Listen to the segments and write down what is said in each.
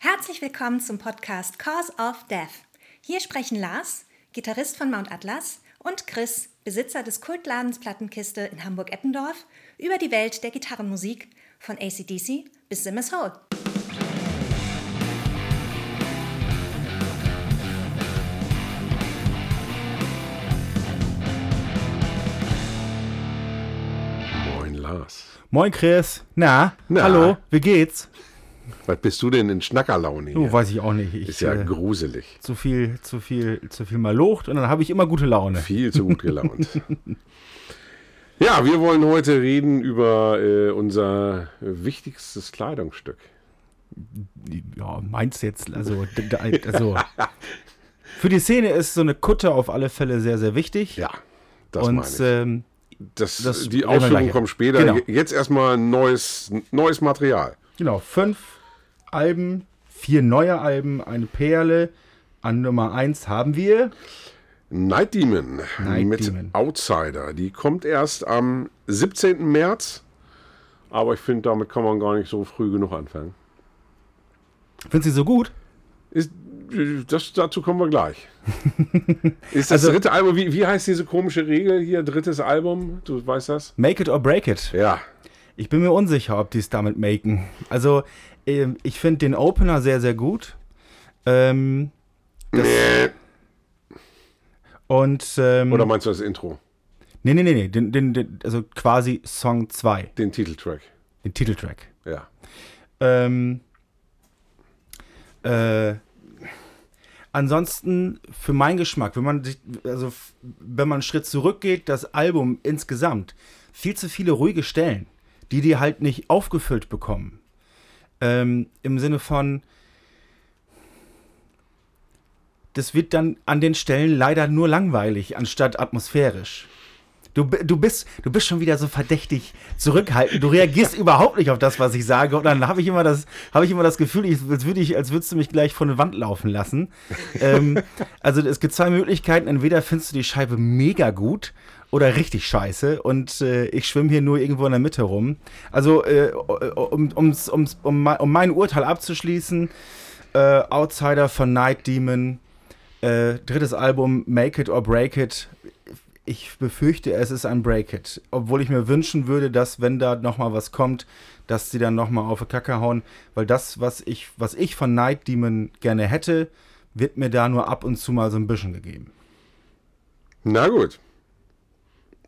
Herzlich willkommen zum Podcast Cause of Death. Hier sprechen Lars, Gitarrist von Mount Atlas, und Chris, Besitzer des Kultladens Plattenkiste in Hamburg-Eppendorf, über die Welt der Gitarrenmusik von ACDC bis Simmers Hole. Moin Lars. Moin Chris. Na, Na? hallo, wie geht's? Was bist du denn in Schnackerlaune hier? weiß ich auch nicht. Ich, Ist ja äh, gruselig. zu viel, zu viel, zu viel mal locht und dann habe ich immer gute Laune. Viel zu gut gelaunt. ja, wir wollen heute reden über äh, unser wichtigstes Kleidungsstück. Ja, meinst jetzt, also, also für die Szene ist so eine Kutte auf alle Fälle sehr, sehr wichtig. Ja, das meine und ich. ähm, das, das die reden wir Ausführung gleich. kommt später. Genau. Jetzt erstmal neues, neues Material. genau, fünf Alben, vier neue Alben, eine Perle. An Nummer eins haben wir Night Demon Night mit Demon. Outsider. Die kommt erst am 17. März. Aber ich finde, damit kann man gar nicht so früh genug anfangen. Findest du sie so gut? Ist, das, dazu kommen wir gleich. Ist das Also- dritte Album, wie, wie heißt diese komische Regel hier? Drittes Album? Du weißt das? Make it or break it. Ja. Ich bin mir unsicher, ob die es damit maken. Also, ich finde den Opener sehr, sehr gut. Ähm, Nee. und, ähm, Oder meinst du das Intro? nee, nee, nee, nee, den, den, den, also quasi Song 2, Den Titeltrack. den Titeltrack. Ja. Ähm, äh, ansonsten, für meinen Geschmack, wenn man sich, also, wenn man einen Schritt zurückgeht, das Album insgesamt, viel zu viele ruhige Stellen, die die halt nicht aufgefüllt bekommen. Ähm, Im Sinne von, das wird dann an den Stellen leider nur langweilig, anstatt atmosphärisch. Du, du, bist, du bist schon wieder so verdächtig zurückhaltend. Du reagierst überhaupt nicht auf das, was ich sage. Und dann habe ich immer das, habe ich immer das Gefühl, ich, als, würde ich, als würdest du mich gleich von der Wand laufen lassen. ähm, also es gibt zwei Möglichkeiten. Entweder findest du die Scheibe mega gut oder richtig scheiße. Und äh, ich schwimme hier nur irgendwo in der Mitte rum. Also äh, um, ums, ums, um, mein- um mein Urteil abzuschließen, äh, Outsider von Night Demon, äh, drittes Album, Make It or Break It. Ich befürchte, es ist ein Break It. Obwohl ich mir wünschen würde, dass, wenn da nochmal was kommt, dass sie dann nochmal auf die Kacke hauen. Weil das, was ich, was ich von Night Demon gerne hätte, wird mir da nur ab und zu mal so ein bisschen gegeben. Na gut.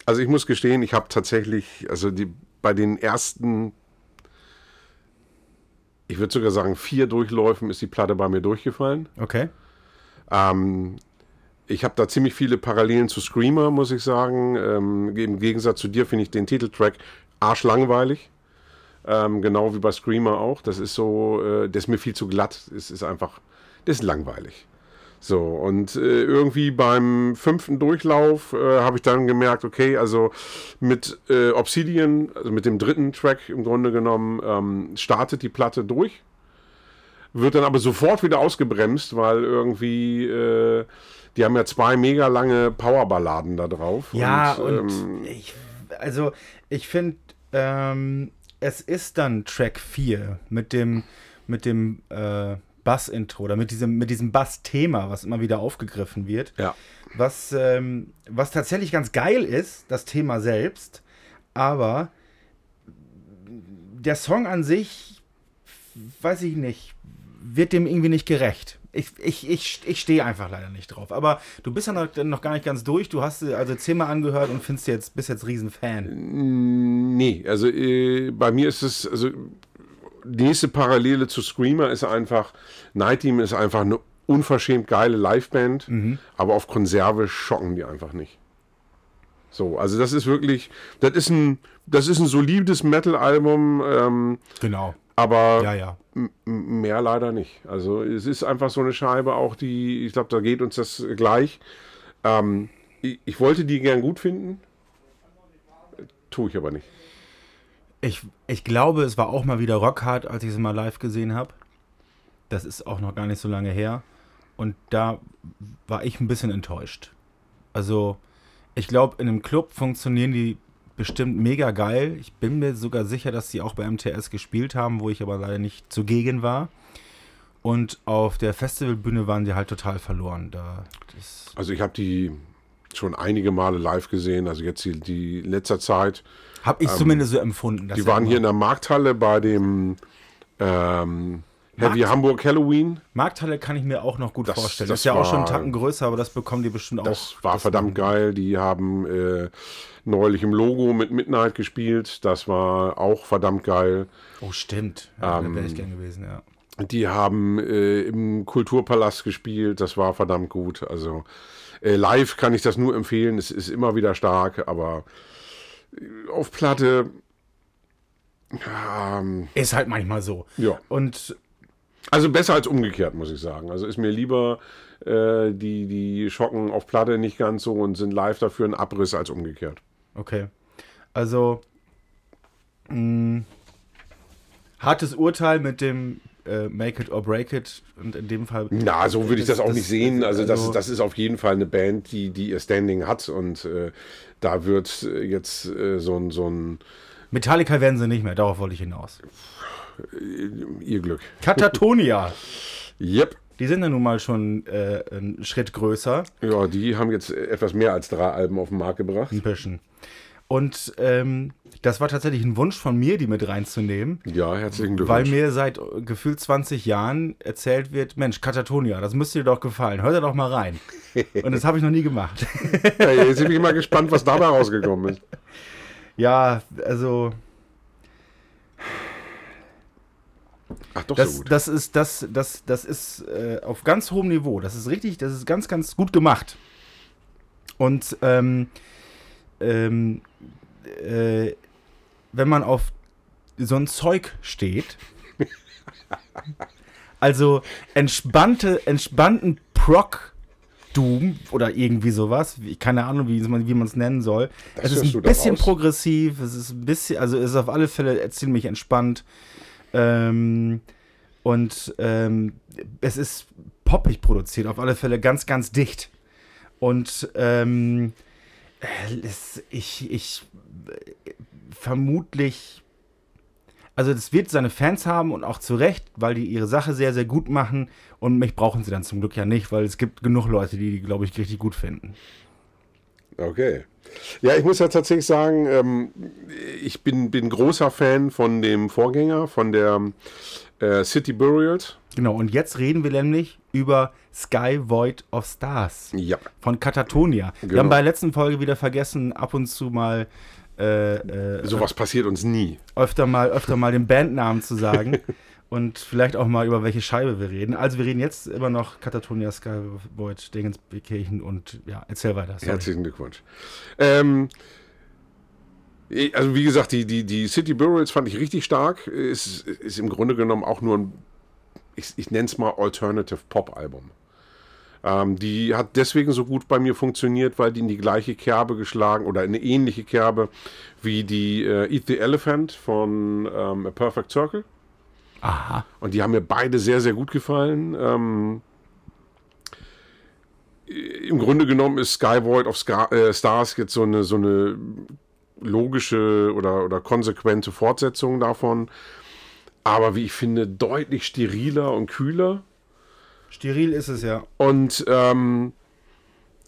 Also ich muss gestehen, ich habe tatsächlich, also die, bei den ersten, ich würde sogar sagen, vier Durchläufen ist die Platte bei mir durchgefallen. Okay? Ähm, ich habe da ziemlich viele Parallelen zu Screamer, muss ich sagen. Ähm, Im Gegensatz zu dir finde ich den Titeltrack arschlangweilig. Ähm, genau wie bei Screamer auch. Das ist so, äh, das ist mir viel zu glatt. Es ist einfach, das ist langweilig. So, und äh, irgendwie beim fünften Durchlauf äh, habe ich dann gemerkt, okay, also mit äh, Obsidian, also mit dem dritten Track im Grunde genommen, ähm, startet die Platte durch wird dann aber sofort wieder ausgebremst, weil irgendwie, äh, die haben ja zwei mega lange Powerballaden da drauf. Ja, und, ähm, ich, also ich finde, ähm, es ist dann Track 4 mit dem, mit dem äh, Bass-Intro oder mit diesem, mit diesem Bass-Thema, was immer wieder aufgegriffen wird. ja. Was, ähm, was tatsächlich ganz geil ist, das Thema selbst, aber der Song an sich, weiß ich nicht, wird dem irgendwie nicht gerecht. Ich, ich, ich, ich stehe einfach leider nicht drauf. Aber du bist ja noch, noch gar nicht ganz durch. Du hast also zehnmal angehört und findest jetzt, bist jetzt Riesenfan. Nee, also äh, bei mir ist es, also nächste Parallele zu Screamer ist einfach, Night Team ist einfach eine unverschämt geile Liveband, aber auf Konserve schocken die einfach nicht. So, also das ist wirklich, das ist ein, das ist ein solides Metal-Album, ähm, Genau. aber Ja, ja. Mehr leider nicht. Also es ist einfach so eine Scheibe, auch die, ich glaube, da geht uns das gleich. Ähm, ich, ich wollte die gern gut finden, tue ich aber nicht. Ich, ich glaube, es war auch mal wieder Rockhard, als ich sie mal live gesehen habe. Das ist auch noch gar nicht so lange her. Und da war ich ein bisschen enttäuscht. Also, ich glaube, in einem Club funktionieren die bestimmt mega geil. Ich bin mir sogar sicher, dass sie auch bei MTS gespielt haben, wo ich aber leider nicht zugegen war. Und auf der Festivalbühne waren sie halt total verloren. Da, Also ich habe die schon einige Male live gesehen, also jetzt die, die letzter Zeit. habe ich zumindest so empfunden. Die waren hier in der Markthalle bei dem ähm, Heavy Markt- Hamburg Halloween. Markthalle kann ich mir auch noch gut Das- vorstellen. das ist ja auch schon einen war- Tacken größer, aber das bekommen die bestimmt Das auch. war verdammt geil. Die haben äh, neulich im Logo mit Midnight gespielt. Das war auch verdammt geil. Oh, stimmt. Ja, Ähm, da wäre ich gern gewesen, ja. Die haben äh, im Kulturpalast gespielt. Das war verdammt gut. Also äh, live kann ich das nur empfehlen. Es ist immer wieder stark, aber äh, auf Platte. ähm, Ist halt manchmal so. ja. Und Also besser als umgekehrt, muss ich sagen. Also ist mir lieber, äh, die, die schocken auf Platte nicht ganz so und sind live dafür ein Abriss als umgekehrt. Okay. Also, mh, hartes Urteil mit dem äh, Make It or Break It und in dem Fall. Na, so würde ich das, Das- auch das- nicht sehen. Also, das, also- ist, das ist auf jeden Fall eine Band, die, die ihr Standing hat und äh, da wird äh, jetzt äh, so ein, so ein Metallica werden sie nicht mehr, darauf wollte ich hinaus. ihr Glück. Katatonia, Yep. die sind ja nun mal schon äh, einen Schritt größer, Ja, die haben jetzt etwas mehr als drei Alben auf den Markt gebracht. ein bisschen. Und ähm, das war tatsächlich ein Wunsch von mir, die mit reinzunehmen. Ja, herzlichen Weil Glückwunsch. mir seit äh, gefühlt 20 Jahren erzählt wird, Mensch, Katatonia, das müsste dir doch gefallen. Hör da doch mal rein. Und das habe ich noch nie gemacht. Ja, jetzt bin ich mal gespannt, was dabei rausgekommen ist. ja, also Ach, doch so das, gut. das ist das das das ist äh, auf ganz hohem Niveau. Das ist richtig, das ist ganz ganz gut gemacht. Und ähm, ähm, äh, wenn man auf so ein Zeug steht, also entspannte entspannten Proc Doom oder irgendwie sowas, keine Ahnung, wie man es nennen soll. Das es ist ein bisschen progressiv, es ist ein bisschen, also es ist auf alle Fälle ziemlich entspannt. Ähm, und ähm, es ist poppig produziert, auf alle Fälle ganz, ganz dicht. Und ähm, äh, ich, ich äh, vermutlich, also das wird seine Fans haben und auch zu Recht, weil die ihre Sache sehr, sehr gut machen. Und mich brauchen sie dann zum Glück ja nicht, weil es gibt genug Leute, die die, glaube ich, richtig gut finden. Okay. Ja, ich muss ja tatsächlich sagen, ähm, ich bin, bin großer Fan von dem Vorgänger, von der äh, City Burials. Genau, und jetzt reden wir nämlich über Sky Void of Stars. Ja. von Katatonia. Wir Genau. haben bei der letzten Folge wieder vergessen, ab und zu mal äh, äh, Sowas passiert uns nie. öfter mal öfter mal den Bandnamen zu sagen und vielleicht auch mal über welche Scheibe wir reden. Also wir reden jetzt immer noch Katatonia, Skyvoid, Dingenskirchen und ja, erzähl weiter. Sorry. Herzlichen Glückwunsch. Ähm, also wie gesagt, die, die, die City Burials fand ich richtig stark. Ist, ist im Grunde genommen auch nur ein, ich, ich nenne es mal Alternative Pop-Album. Ähm, die hat deswegen so gut bei mir funktioniert, weil die in die gleiche Kerbe geschlagen oder in eine ähnliche Kerbe wie die äh, Eat the Elephant von ähm, A Perfect Circle. Aha. Und die haben mir beide sehr, sehr gut gefallen. Ähm, Im Grunde genommen ist Sky Void of Ska äh, Stars jetzt so eine, so eine logische oder, oder konsequente Fortsetzung davon. Aber wie ich finde, deutlich steriler und kühler. Steril ist es ja. Und ähm,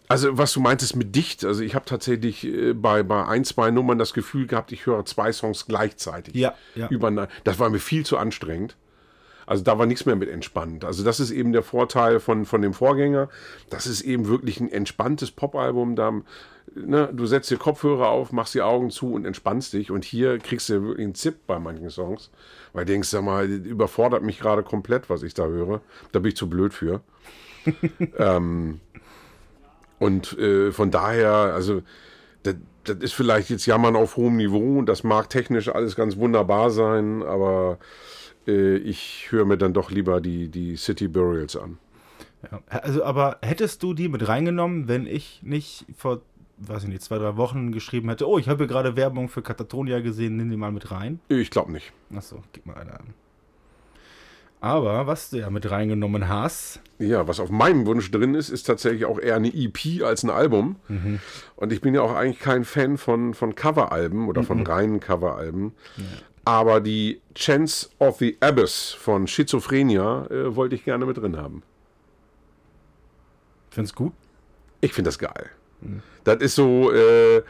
also was du meintest mit dicht, also ich habe tatsächlich äh, bei, bei ein, zwei Nummern das Gefühl gehabt, ich höre zwei Songs gleichzeitig. Ja, ja. Übereinander. Das war mir viel zu anstrengend. Also da war nichts mehr mit entspannt. Also das ist eben der Vorteil von, von dem Vorgänger. Das ist eben wirklich ein entspanntes Popalbum. Da, ne, du setzt dir Kopfhörer auf, machst die Augen zu und entspannst dich. Und hier kriegst du wirklich einen Zip bei manchen Songs. Weil du denkst, sag mal, überfordert mich gerade komplett, was ich da höre. Da bin ich zu blöd für. ähm, und äh, von daher, also das, das ist vielleicht jetzt Jammern auf hohem Niveau und das mag technisch alles ganz wunderbar sein, aber äh, ich höre mir dann doch lieber die, die City Burials an. ja. Also, aber hättest du die mit reingenommen, wenn ich nicht vor, weiß ich nicht, zwei, drei Wochen geschrieben hätte, oh, ich habe hier gerade Werbung für Katatonia gesehen, nimm die mal mit rein? Ich glaube nicht. Achso, gib mal eine an. Aber was du ja mit reingenommen hast, Ja, was auf meinem Wunsch drin ist, ist tatsächlich auch eher eine EP als ein Album. Und ich bin ja auch eigentlich kein Fan von, von Coveralben oder von reinen Coveralben. Aber die Chance of the Abyss von Schizophrenia äh, wollte ich gerne mit drin haben. Find's gut? Ich finde das geil. Das ist so, äh,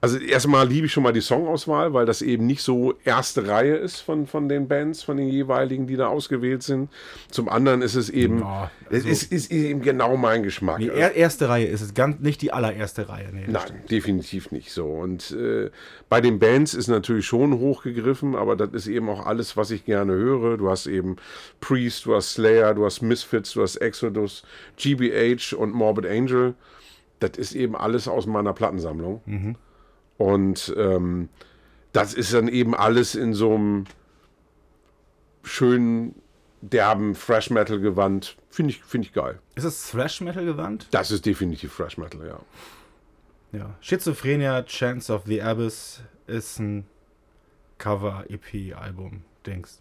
also erstmal liebe ich schon mal die Songauswahl, weil das eben nicht so erste Reihe ist von, von den Bands, von den jeweiligen, die da ausgewählt sind. Zum anderen ist es eben, Ja, es also- ist, ist eben genau mein Geschmack. Die er erste Reihe ist es, ganz nicht die allererste Reihe. Nee, Nein, stimmt. definitiv nicht so. Und äh, bei den Bands ist natürlich schon hochgegriffen, aber das ist eben auch alles, was ich gerne höre. Du hast eben Priest, du hast Slayer, du hast Misfits, du hast Exodus, GBH und Morbid Angel. Das ist eben alles aus meiner Plattensammlung. Und ähm, das ist dann eben alles in so einem schönen, derben Fresh Metal Gewand. Finde ich, finde ich geil. Ist es Thrash Metal gewandt? Das ist definitiv Fresh Metal, ja. Ja. Schizophrenia, Chance of the Abyss ist ein Cover-EP-Album, Dings.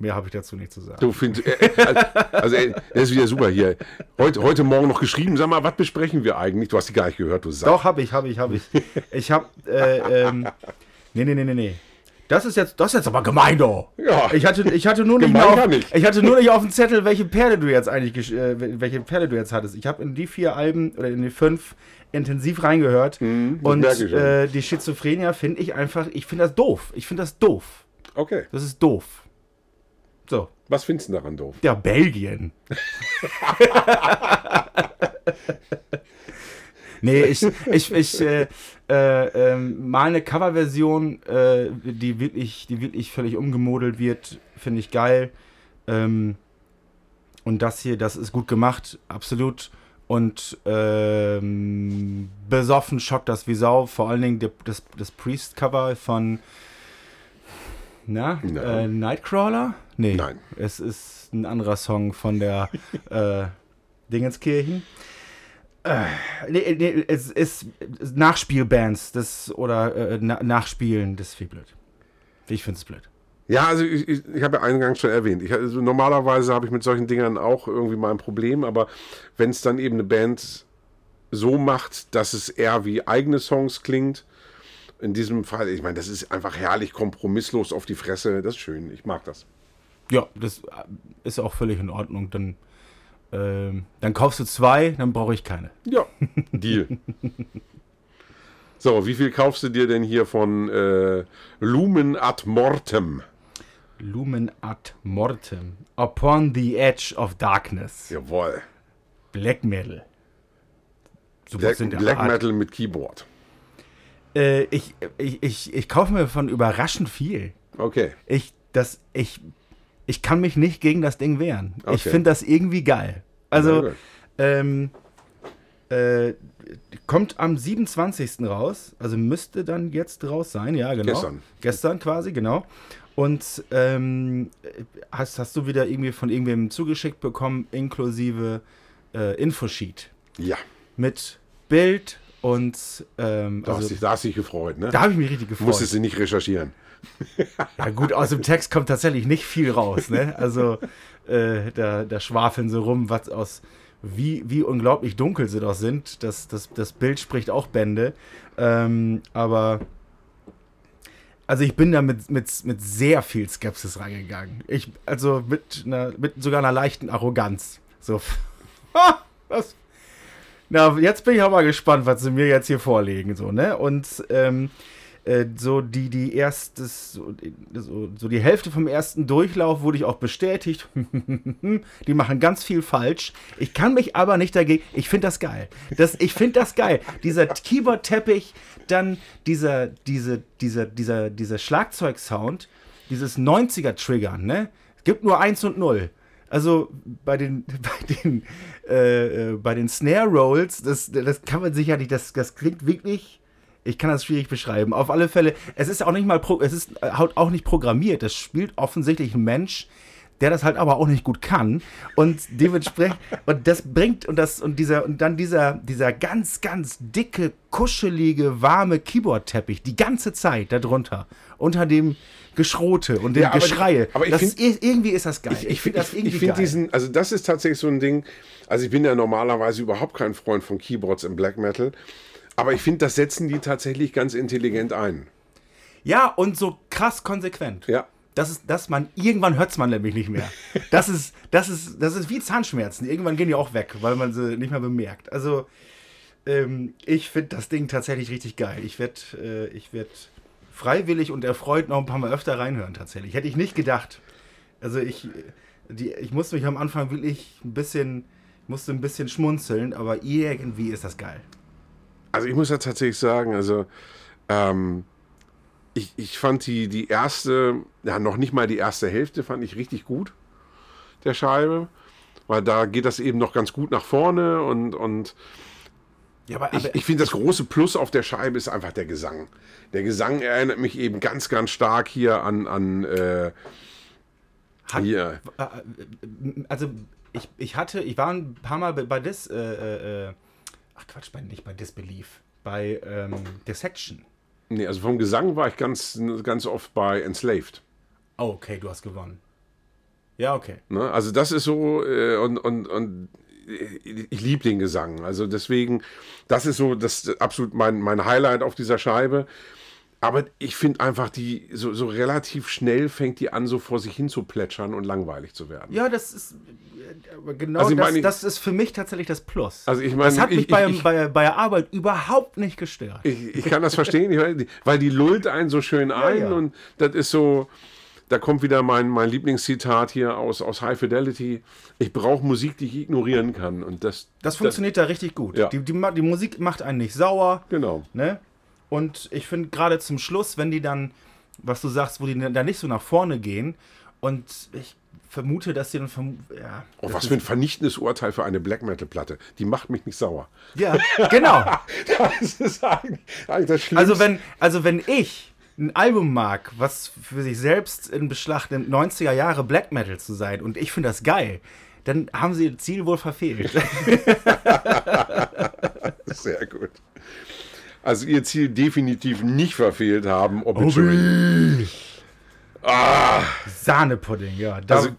Mehr habe ich dazu nicht zu sagen. Du findest, äh, äh, also äh, das ist wieder super hier. Heute, heute Morgen noch geschrieben, sag mal, was besprechen wir eigentlich? Du hast die gar nicht gehört, du Sack. Doch, habe ich, habe ich, habe ich. Ich habe, äh, ähm, nee, nee, nee, nee, nee. Das ist jetzt, das ist jetzt aber gemein, doch. Ja. Ich hatte, ich hatte nur nicht, auf, nicht. ich hatte nur nicht auf dem Zettel, welche Perle du jetzt eigentlich, äh, welche Perle du jetzt hattest. Ich habe in die vier Alben oder in die fünf intensiv reingehört Mhm, und äh, die Schizophrenia finde ich einfach, ich finde das doof. Ich finde das doof. Okay. Das ist doof. So. Was findest du daran doof? Ja, Belgien. nee, ich, ich, ich äh, äh, ähm, mal eine Coverversion, äh, die wirklich, die wirklich völlig umgemodelt wird, finde ich geil. Ähm, und das hier, das ist gut gemacht, absolut. Und ähm, besoffen schockt das wie Sau. Vor allen Dingen das, das Priest-Cover von na, äh, Nightcrawler? Nee. Nein. Es ist ein anderer Song von der äh, Dingenskirchen. Äh, nee, nee, es ist Nachspielbands das, oder äh, na, Nachspielen, das ist viel blöd. Ich finde es blöd. Ja, also ich, ich, ich habe ja eingangs schon erwähnt. Ich, also normalerweise habe ich mit solchen Dingern auch irgendwie mal ein Problem, aber wenn es dann eben eine Band so macht, dass es eher wie eigene Songs klingt, in diesem Fall, ich meine, das ist einfach herrlich kompromisslos auf die Fresse, das ist schön, ich mag das. Ja, das äh, ist auch völlig in Ordnung. Dann, ähm, dann kaufst du zwei, dann brauche ich keine. Ja, Deal. So, wie viel kaufst du dir denn hier von äh, Lumen ad Mortem? Lumen ad Mortem. Upon the Edge of Darkness. Jawohl. Black Metal. So Black, Black. Metal mit Keyboard. Äh, ich, ich, ich, ich kaufe mir von überraschend viel. Okay. Ich, das, ich, ich kann mich nicht gegen das Ding wehren. Ich Okay. finde das irgendwie geil. Also, ähm, äh, kommt am 27. raus, also müsste dann jetzt raus sein, ja, genau. Gestern. Gestern quasi, genau. Und ähm, hast, hast du wieder irgendwie von irgendwem zugeschickt bekommen, inklusive äh, Infosheet Ja, mit Bild und ähm, da, also, hast dich, da hast dich gefreut, ne? da habe ich mich richtig gefreut. Musstest du nicht recherchieren. Ja gut, aus dem Text kommt tatsächlich nicht viel raus. Ne? Also äh, da, da schwafeln sie rum, was aus wie, wie unglaublich dunkel sie doch sind. Das, das, das Bild spricht auch Bände. Ähm, aber also ich bin da mit, mit, mit sehr viel Skepsis reingegangen. Ich, also mit, einer, mit sogar einer leichten Arroganz. So, was? Na, jetzt bin ich aber gespannt, was sie mir jetzt hier vorlegen. So, ne? Und ähm, äh, so die, die erstes, so, so, die Hälfte vom ersten Durchlauf wurde ich auch bestätigt. die machen ganz viel falsch. Ich kann mich aber nicht dagegen. Ich finde das geil. Das, ich finde das geil. Dieser Keyboard-Teppich, dann dieser, diese, dieser, dieser, dieser Schlagzeugsound, dieses 90er-Triggern, ne? Es gibt nur eins und null. Also bei den, bei den, äh, äh, bei den Snare Rolls, das, das kann man sicher nicht, das, das klingt wirklich, ich kann das schwierig beschreiben. Auf alle Fälle, es ist auch nicht mal, es ist äh, auch nicht programmiert. Das spielt offensichtlich ein Mensch, der das halt aber auch nicht gut kann und dementsprechend und das bringt und das und dieser und dann dieser dieser ganz ganz dicke kuschelige warme Keyboard-Teppich die ganze Zeit darunter unter dem Geschrote und dem Ja, aber- Geschreie. aber ich das find- ist, irgendwie ist das geil. Ich, finde das irgendwie ich finde geil. diesen, also das ist tatsächlich so ein Ding. Also ich bin ja normalerweise überhaupt kein Freund von Keyboards im Black Metal, aber ich finde, das setzen die tatsächlich ganz intelligent ein. Ja, und so krass konsequent. Ja. Das ist, dass man, irgendwann hört man nämlich nicht mehr. Das ist, das ist, das ist wie Zahnschmerzen. Irgendwann gehen die auch weg, weil man sie nicht mehr bemerkt. Also, ähm, ich finde das Ding tatsächlich richtig geil. Ich werde äh, ich werd freiwillig und erfreut noch ein paar Mal öfter reinhören, tatsächlich. Hätte ich nicht gedacht. Also, ich, die, ich musste mich am Anfang wirklich ein bisschen, musste ein bisschen schmunzeln, aber irgendwie ist das geil. Also ich muss ja tatsächlich sagen, also ähm, ich, ich fand die, die erste, ja noch nicht mal die erste Hälfte, fand ich richtig gut, der Scheibe. Weil da geht das eben noch ganz gut nach vorne und, und Ja, aber, ich, ich finde das große Plus auf der Scheibe ist einfach der Gesang. Der Gesang erinnert mich eben ganz, ganz stark hier an, an äh, Hat- hier. also ich, ich hatte, ich war ein paar Mal bei, bei Dis, äh, äh, äh, ach Quatsch, bei, nicht bei Disbelief, bei ähm, Dissection. Nee, also vom Gesang war ich ganz, ganz oft bei Enslaved. Oh, okay, du hast gewonnen. Ja, okay. Ne? Also das ist so äh, und, und, und ich liebe den Gesang. Also deswegen, das ist so das absolut mein, mein Highlight auf dieser Scheibe. Aber ich finde einfach, die so, so relativ schnell fängt die an, so vor sich hin zu plätschern und langweilig zu werden. Ja, das ist äh, genau Also das, meine- das ist für mich tatsächlich das Plus. Also ich meine, das hat mich ich- bei, ich- bei, bei der Arbeit überhaupt nicht gestört. Ich, ich kann das verstehen, weiß, weil die lullt einen so schön ein ja. und das ist so, da kommt wieder mein, mein Lieblingszitat hier aus, aus High Fidelity. Ich brauche Musik, die ich ignorieren kann. Und das, Das funktioniert da richtig gut. Ja. Die, die, die Musik macht einen nicht sauer. Genau. Ne? Und ich finde gerade zum Schluss, wenn die dann, was du sagst, wo die dann nicht so nach vorne gehen und ich vermute, dass die dann ja, Oh, was für ein vernichtendes Urteil für eine Black Metal Platte. Die macht mich nicht sauer. Ja, genau. Das ist eigentlich, eigentlich das Schlimmste. Also wenn, also wenn ich ein Album mag, was für sich selbst in Beschlag nimmt, 90er Jahre Black Metal zu sein und ich finde das geil, dann haben sie ihr Ziel wohl verfehlt. Sehr gut. Also ihr Ziel definitiv nicht verfehlt haben. Obituary. Ah, Sahnepudding, ja. Da, also,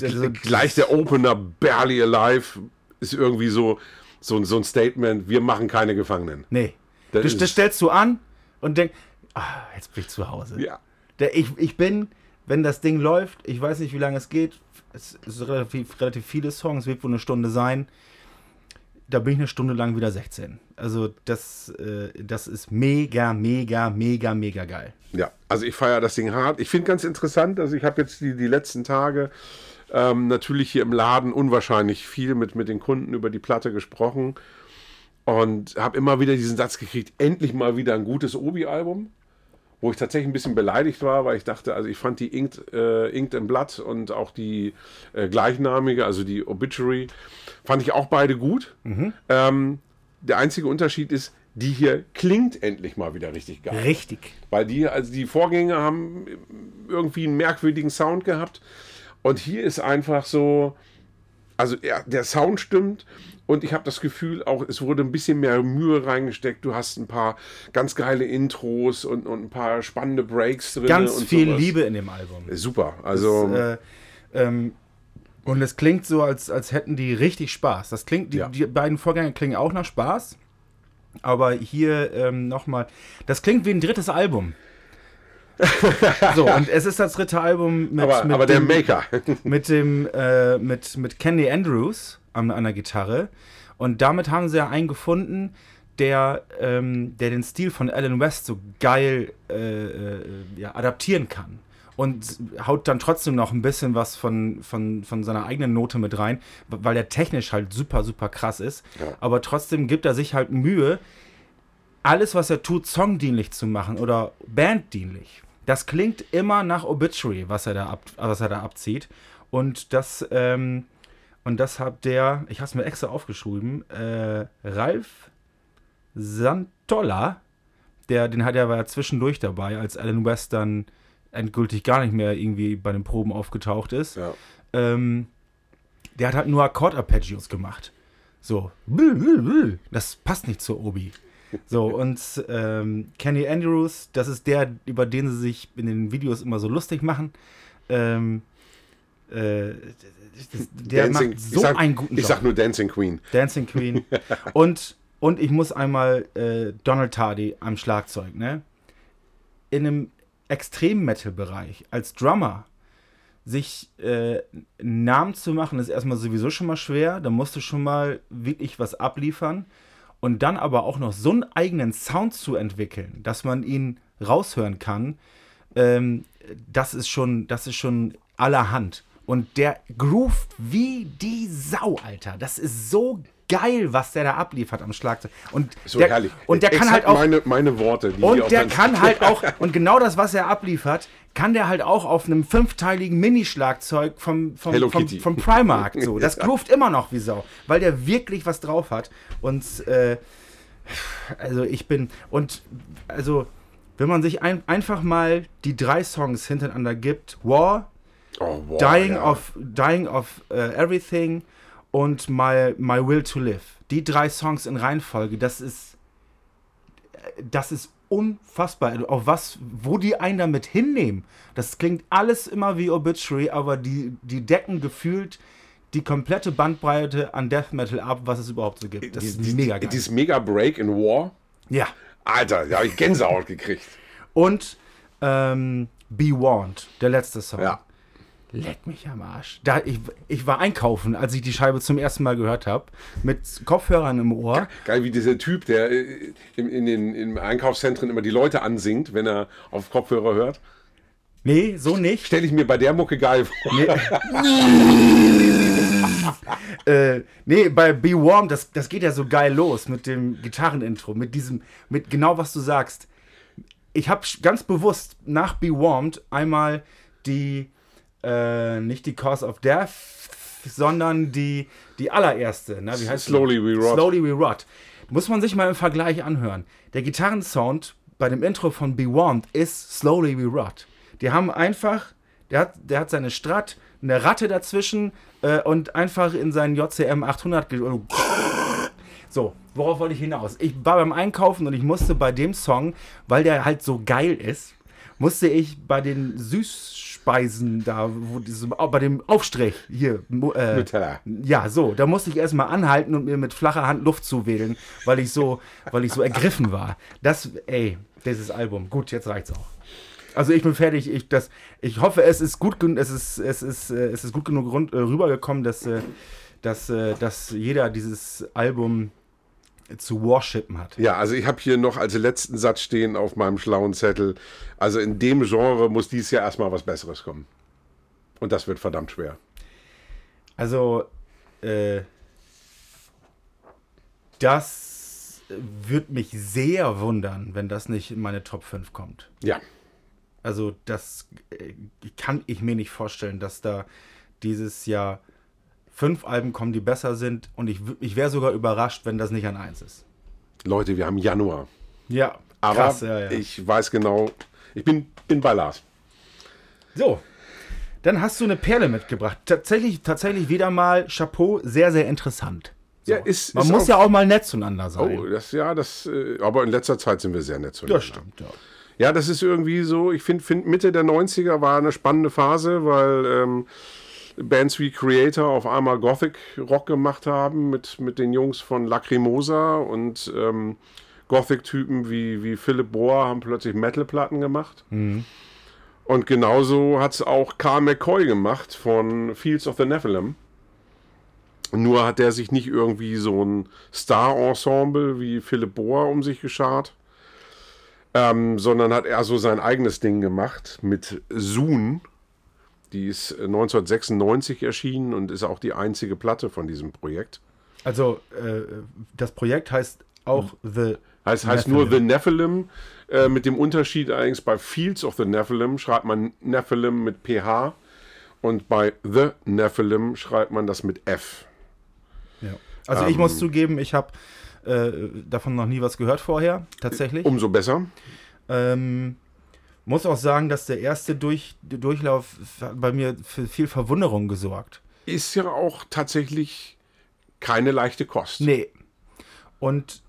also, gleich der Opener Barely Alive ist irgendwie so, so, so ein Statement, wir machen keine Gefangenen. nee. Das Das, das stellst du an und denkst, ah, jetzt bin ich zu Hause. Ja. Der, ich, ich bin, wenn das Ding läuft, ich weiß nicht, wie lange es geht, es ist relativ, relativ viele Songs, wird wohl eine Stunde sein. Da bin ich eine Stunde lang wieder 16. Also das, äh, das ist mega, mega, mega, mega geil. Ja, also ich feiere das Ding hart. Ich finde ganz interessant, also ich habe jetzt die, die letzten Tage ähm, natürlich hier im Laden unwahrscheinlich viel mit, mit den Kunden über die Platte gesprochen und habe immer wieder diesen Satz gekriegt, endlich mal wieder ein gutes Obi-Album, wo ich tatsächlich ein bisschen beleidigt war, weil ich dachte, also ich fand die Inked, äh, Inked in Blood und auch die äh, gleichnamige, also die Obituary, fand ich auch beide gut. Ähm, der einzige Unterschied ist, die hier klingt endlich mal wieder richtig geil. Richtig. Weil die, also die Vorgänger haben irgendwie einen merkwürdigen Sound gehabt. Und hier ist einfach so, also ja, der Sound stimmt und ich habe das Gefühl auch, es wurde ein bisschen mehr Mühe reingesteckt. Du hast ein paar ganz geile Intros und, und ein paar spannende Breaks drin. Ganz und viel sowas. Liebe in dem Album. Super. Also Das, äh, ähm, und es klingt so, als, als hätten die richtig Spaß. Das klingt, die, Ja. die beiden Vorgänger klingen auch nach Spaß. Aber hier ähm, nochmal, das klingt wie ein drittes Album. so, und es ist das dritte Album mit, aber, mit aber der dem, Maker. mit dem äh, mit, mit Candy Andrews an, an der Gitarre. Und damit haben sie ja einen gefunden, der, ähm, der den Stil von Alan West so geil äh, äh, ja, adaptieren kann. Und haut dann trotzdem noch ein bisschen was von, von, von seiner eigenen Note mit rein, weil der technisch halt super, super krass ist. Ja. Aber trotzdem gibt er sich halt Mühe, alles, was er tut, songdienlich zu machen oder banddienlich. Das klingt immer nach Obituary, was er da, ab, was er da abzieht. Und das, ähm, und das hat der, ich habe es mir extra aufgeschrieben, äh, Ralf Santolla, der, den hat er aber zwischendurch dabei, als Alan West dann endgültig gar nicht mehr irgendwie bei den Proben aufgetaucht ist. Ja. Ähm, der hat halt nur Akkord-Arpeggios gemacht. So. Das passt nicht zur Obi. So, und ähm, Kenny Andrews, das ist der, über den sie sich in den Videos immer so lustig machen. Ähm, äh, das- der Dancing- macht ich so sag, einen guten Ich Job. sag nur Dancing Queen. Dancing Queen. und, und ich muss einmal äh, Donald Tardy am Schlagzeug, ne? In einem, Extrem-Metal-Bereich als Drummer sich äh, einen Namen zu machen, ist erstmal sowieso schon mal schwer. Da musst du schon mal wirklich was abliefern. Und dann aber auch noch so einen eigenen Sound zu entwickeln, dass man ihn raushören kann, ähm, das ist schon, das ist schon allerhand. Und der groovt wie die Sau, Alter. Das ist so geil, was der da abliefert am Schlagzeug. Und So der, herrlich. Und der kann halt auch. Meine, meine Worte. Und der kann halt auch, und genau das, was er abliefert, kann der halt auch auf einem fünfteiligen Mini-Schlagzeug vom, vom, Hello vom, Kitty. vom Primark. So. Das groovt immer noch wie Sau, weil der wirklich was drauf hat. Und äh, also ich bin, und also wenn man sich ein, einfach mal die drei Songs hintereinander gibt, War, Oh, boah, Dying ja. of Dying of äh, Everything und My My Will to Live. Die drei Songs in Reihenfolge, das ist das ist unfassbar. Also Auf was, wo die einen damit hinnehmen. Das klingt alles immer wie Obituary, aber die, die decken gefühlt die komplette Bandbreite an Death Metal ab, was es überhaupt so gibt. Das Dies- ist dies- mega geil. Dieses Mega Break in War. Ja. Alter, da habe ich Gänsehaut gekriegt. Und ähm, Be Warned, der letzte Song. Ja. Leck mich am Arsch. Da, ich, ich war einkaufen, als ich die Scheibe zum ersten Mal gehört habe, mit Kopfhörern im Ohr. Geil, wie dieser Typ, der äh, in, in den in Einkaufszentren immer die Leute ansingt, wenn er auf Kopfhörer hört. Nee, so nicht. Stelle ich mir bei der Mucke geil vor. Äh, nee, bei Be Warm, das, das geht ja so geil los mit dem Gitarrenintro, mit diesem, mit genau was du sagst. Ich habe ganz bewusst nach Be Warmed einmal die, äh, nicht die Cause of Death, sondern die, die allererste, ne? wie heißt die? Slowly We Rot. Slowly We Rot. Muss man sich mal im Vergleich anhören. Der Gitarrensound bei dem Intro von Be Warmed ist Slowly We Rot. Die haben einfach, der hat, der hat seine Strat, eine Ratte dazwischen äh, und einfach in seinen JCM 800 ge so, worauf wollte ich hinaus? Ich war beim Einkaufen und ich musste bei dem Song, weil der halt so geil ist, musste ich bei den Süßspeisen da, wo diese, oh, bei dem Aufstrich hier, äh, Nutella. ja, so, da musste ich erstmal anhalten und mir mit flacher Hand Luft zuwedeln, weil ich so, weil ich so ergriffen war. Das, ey, dieses Album. Gut, jetzt reicht's auch. Also ich bin fertig. Ich, das, ich hoffe, es ist gut, es ist, es ist, äh, es ist gut genug rund, äh, rübergekommen, dass, äh, dass, dass jeder dieses Album zu worshipen hat. Ja, also ich habe hier noch als letzten Satz stehen auf meinem schlauen Zettel. Also in dem Genre muss dies Jahr erstmal was Besseres kommen. Und das wird verdammt schwer. Also, äh, das würde mich sehr wundern, wenn das nicht in meine Top 5 kommt. Ja. Also, das äh, kann ich mir nicht vorstellen, dass da dieses Jahr fünf Alben kommen, die besser sind. Und ich, ich wäre sogar überrascht, wenn das nicht an eins ist. Leute, wir haben Januar. Ja, Aber krass, ja, ja. ich weiß genau, ich bin, bin bei Lars. So, dann hast du eine Perle mitgebracht. Tatsächlich, tatsächlich wieder mal Chapeau, sehr, sehr interessant. So. Ja, ist- Man ist muss auch- ja auch mal nett zueinander sein. Oh, das, ja, das, äh, aber in letzter Zeit sind wir sehr nett zueinander. das stimmt, ja. Ja, das ist irgendwie so, ich finde, find Mitte der 90er war eine spannende Phase, weil ähm, Bands wie Creator auf einmal Gothic Rock gemacht haben mit, mit den Jungs von Lacrimosa und ähm, Gothic-Typen wie, wie Philip Bohr haben plötzlich Metal-Platten gemacht. Und genauso hat es auch Carl McCoy gemacht von Fields of the Nephilim. Nur hat der sich nicht irgendwie so ein Star-Ensemble wie Philip Bohr um sich geschart, ähm, sondern hat er so sein eigenes Ding gemacht mit Soon. Die ist äh, 1996 erschienen und ist auch die einzige Platte von diesem Projekt. Also, äh, das Projekt heißt auch The. Heißt, heißt nur The Nephilim, äh, mit dem Unterschied allerdings bei Fields of the Nephilim schreibt man Nephilim mit PH und bei The Nephilim schreibt man das mit F. Ja. Also, ich muss zugeben, ich habe äh, davon noch nie was gehört vorher, tatsächlich. Umso besser. Ähm, muss auch sagen, dass der erste Durch, Durchlauf bei mir für viel Verwunderung gesorgt. Ist ja auch tatsächlich keine leichte Kost. Nee. Und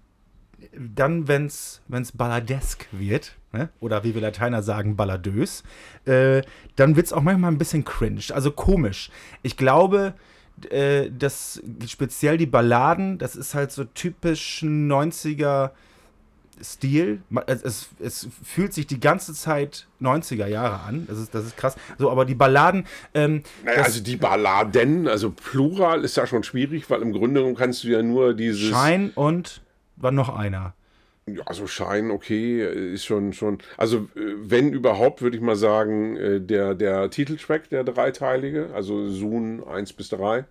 dann, wenn es balladesk wird, ne? oder wie wir Lateiner sagen, balladös, äh, dann wird es auch manchmal ein bisschen cringe, also komisch. Ich glaube, äh, dass speziell die Balladen, das ist halt so typisch 90er Stil. Es, es, fühlt sich die ganze Zeit 90er Jahre an. Das ist, das ist krass. So, aber die Balladen, ähm, Naja, also die Balladen, also Plural ist ja schon schwierig, weil im Grunde genommen kannst du ja nur dieses. Schein und war noch einer. Ja, also Schein, okay, ist schon, schon. Also, äh, wenn überhaupt, würde ich mal sagen, äh, der, der Titeltrack, der dreiteilige, also Soon 1 bis 3.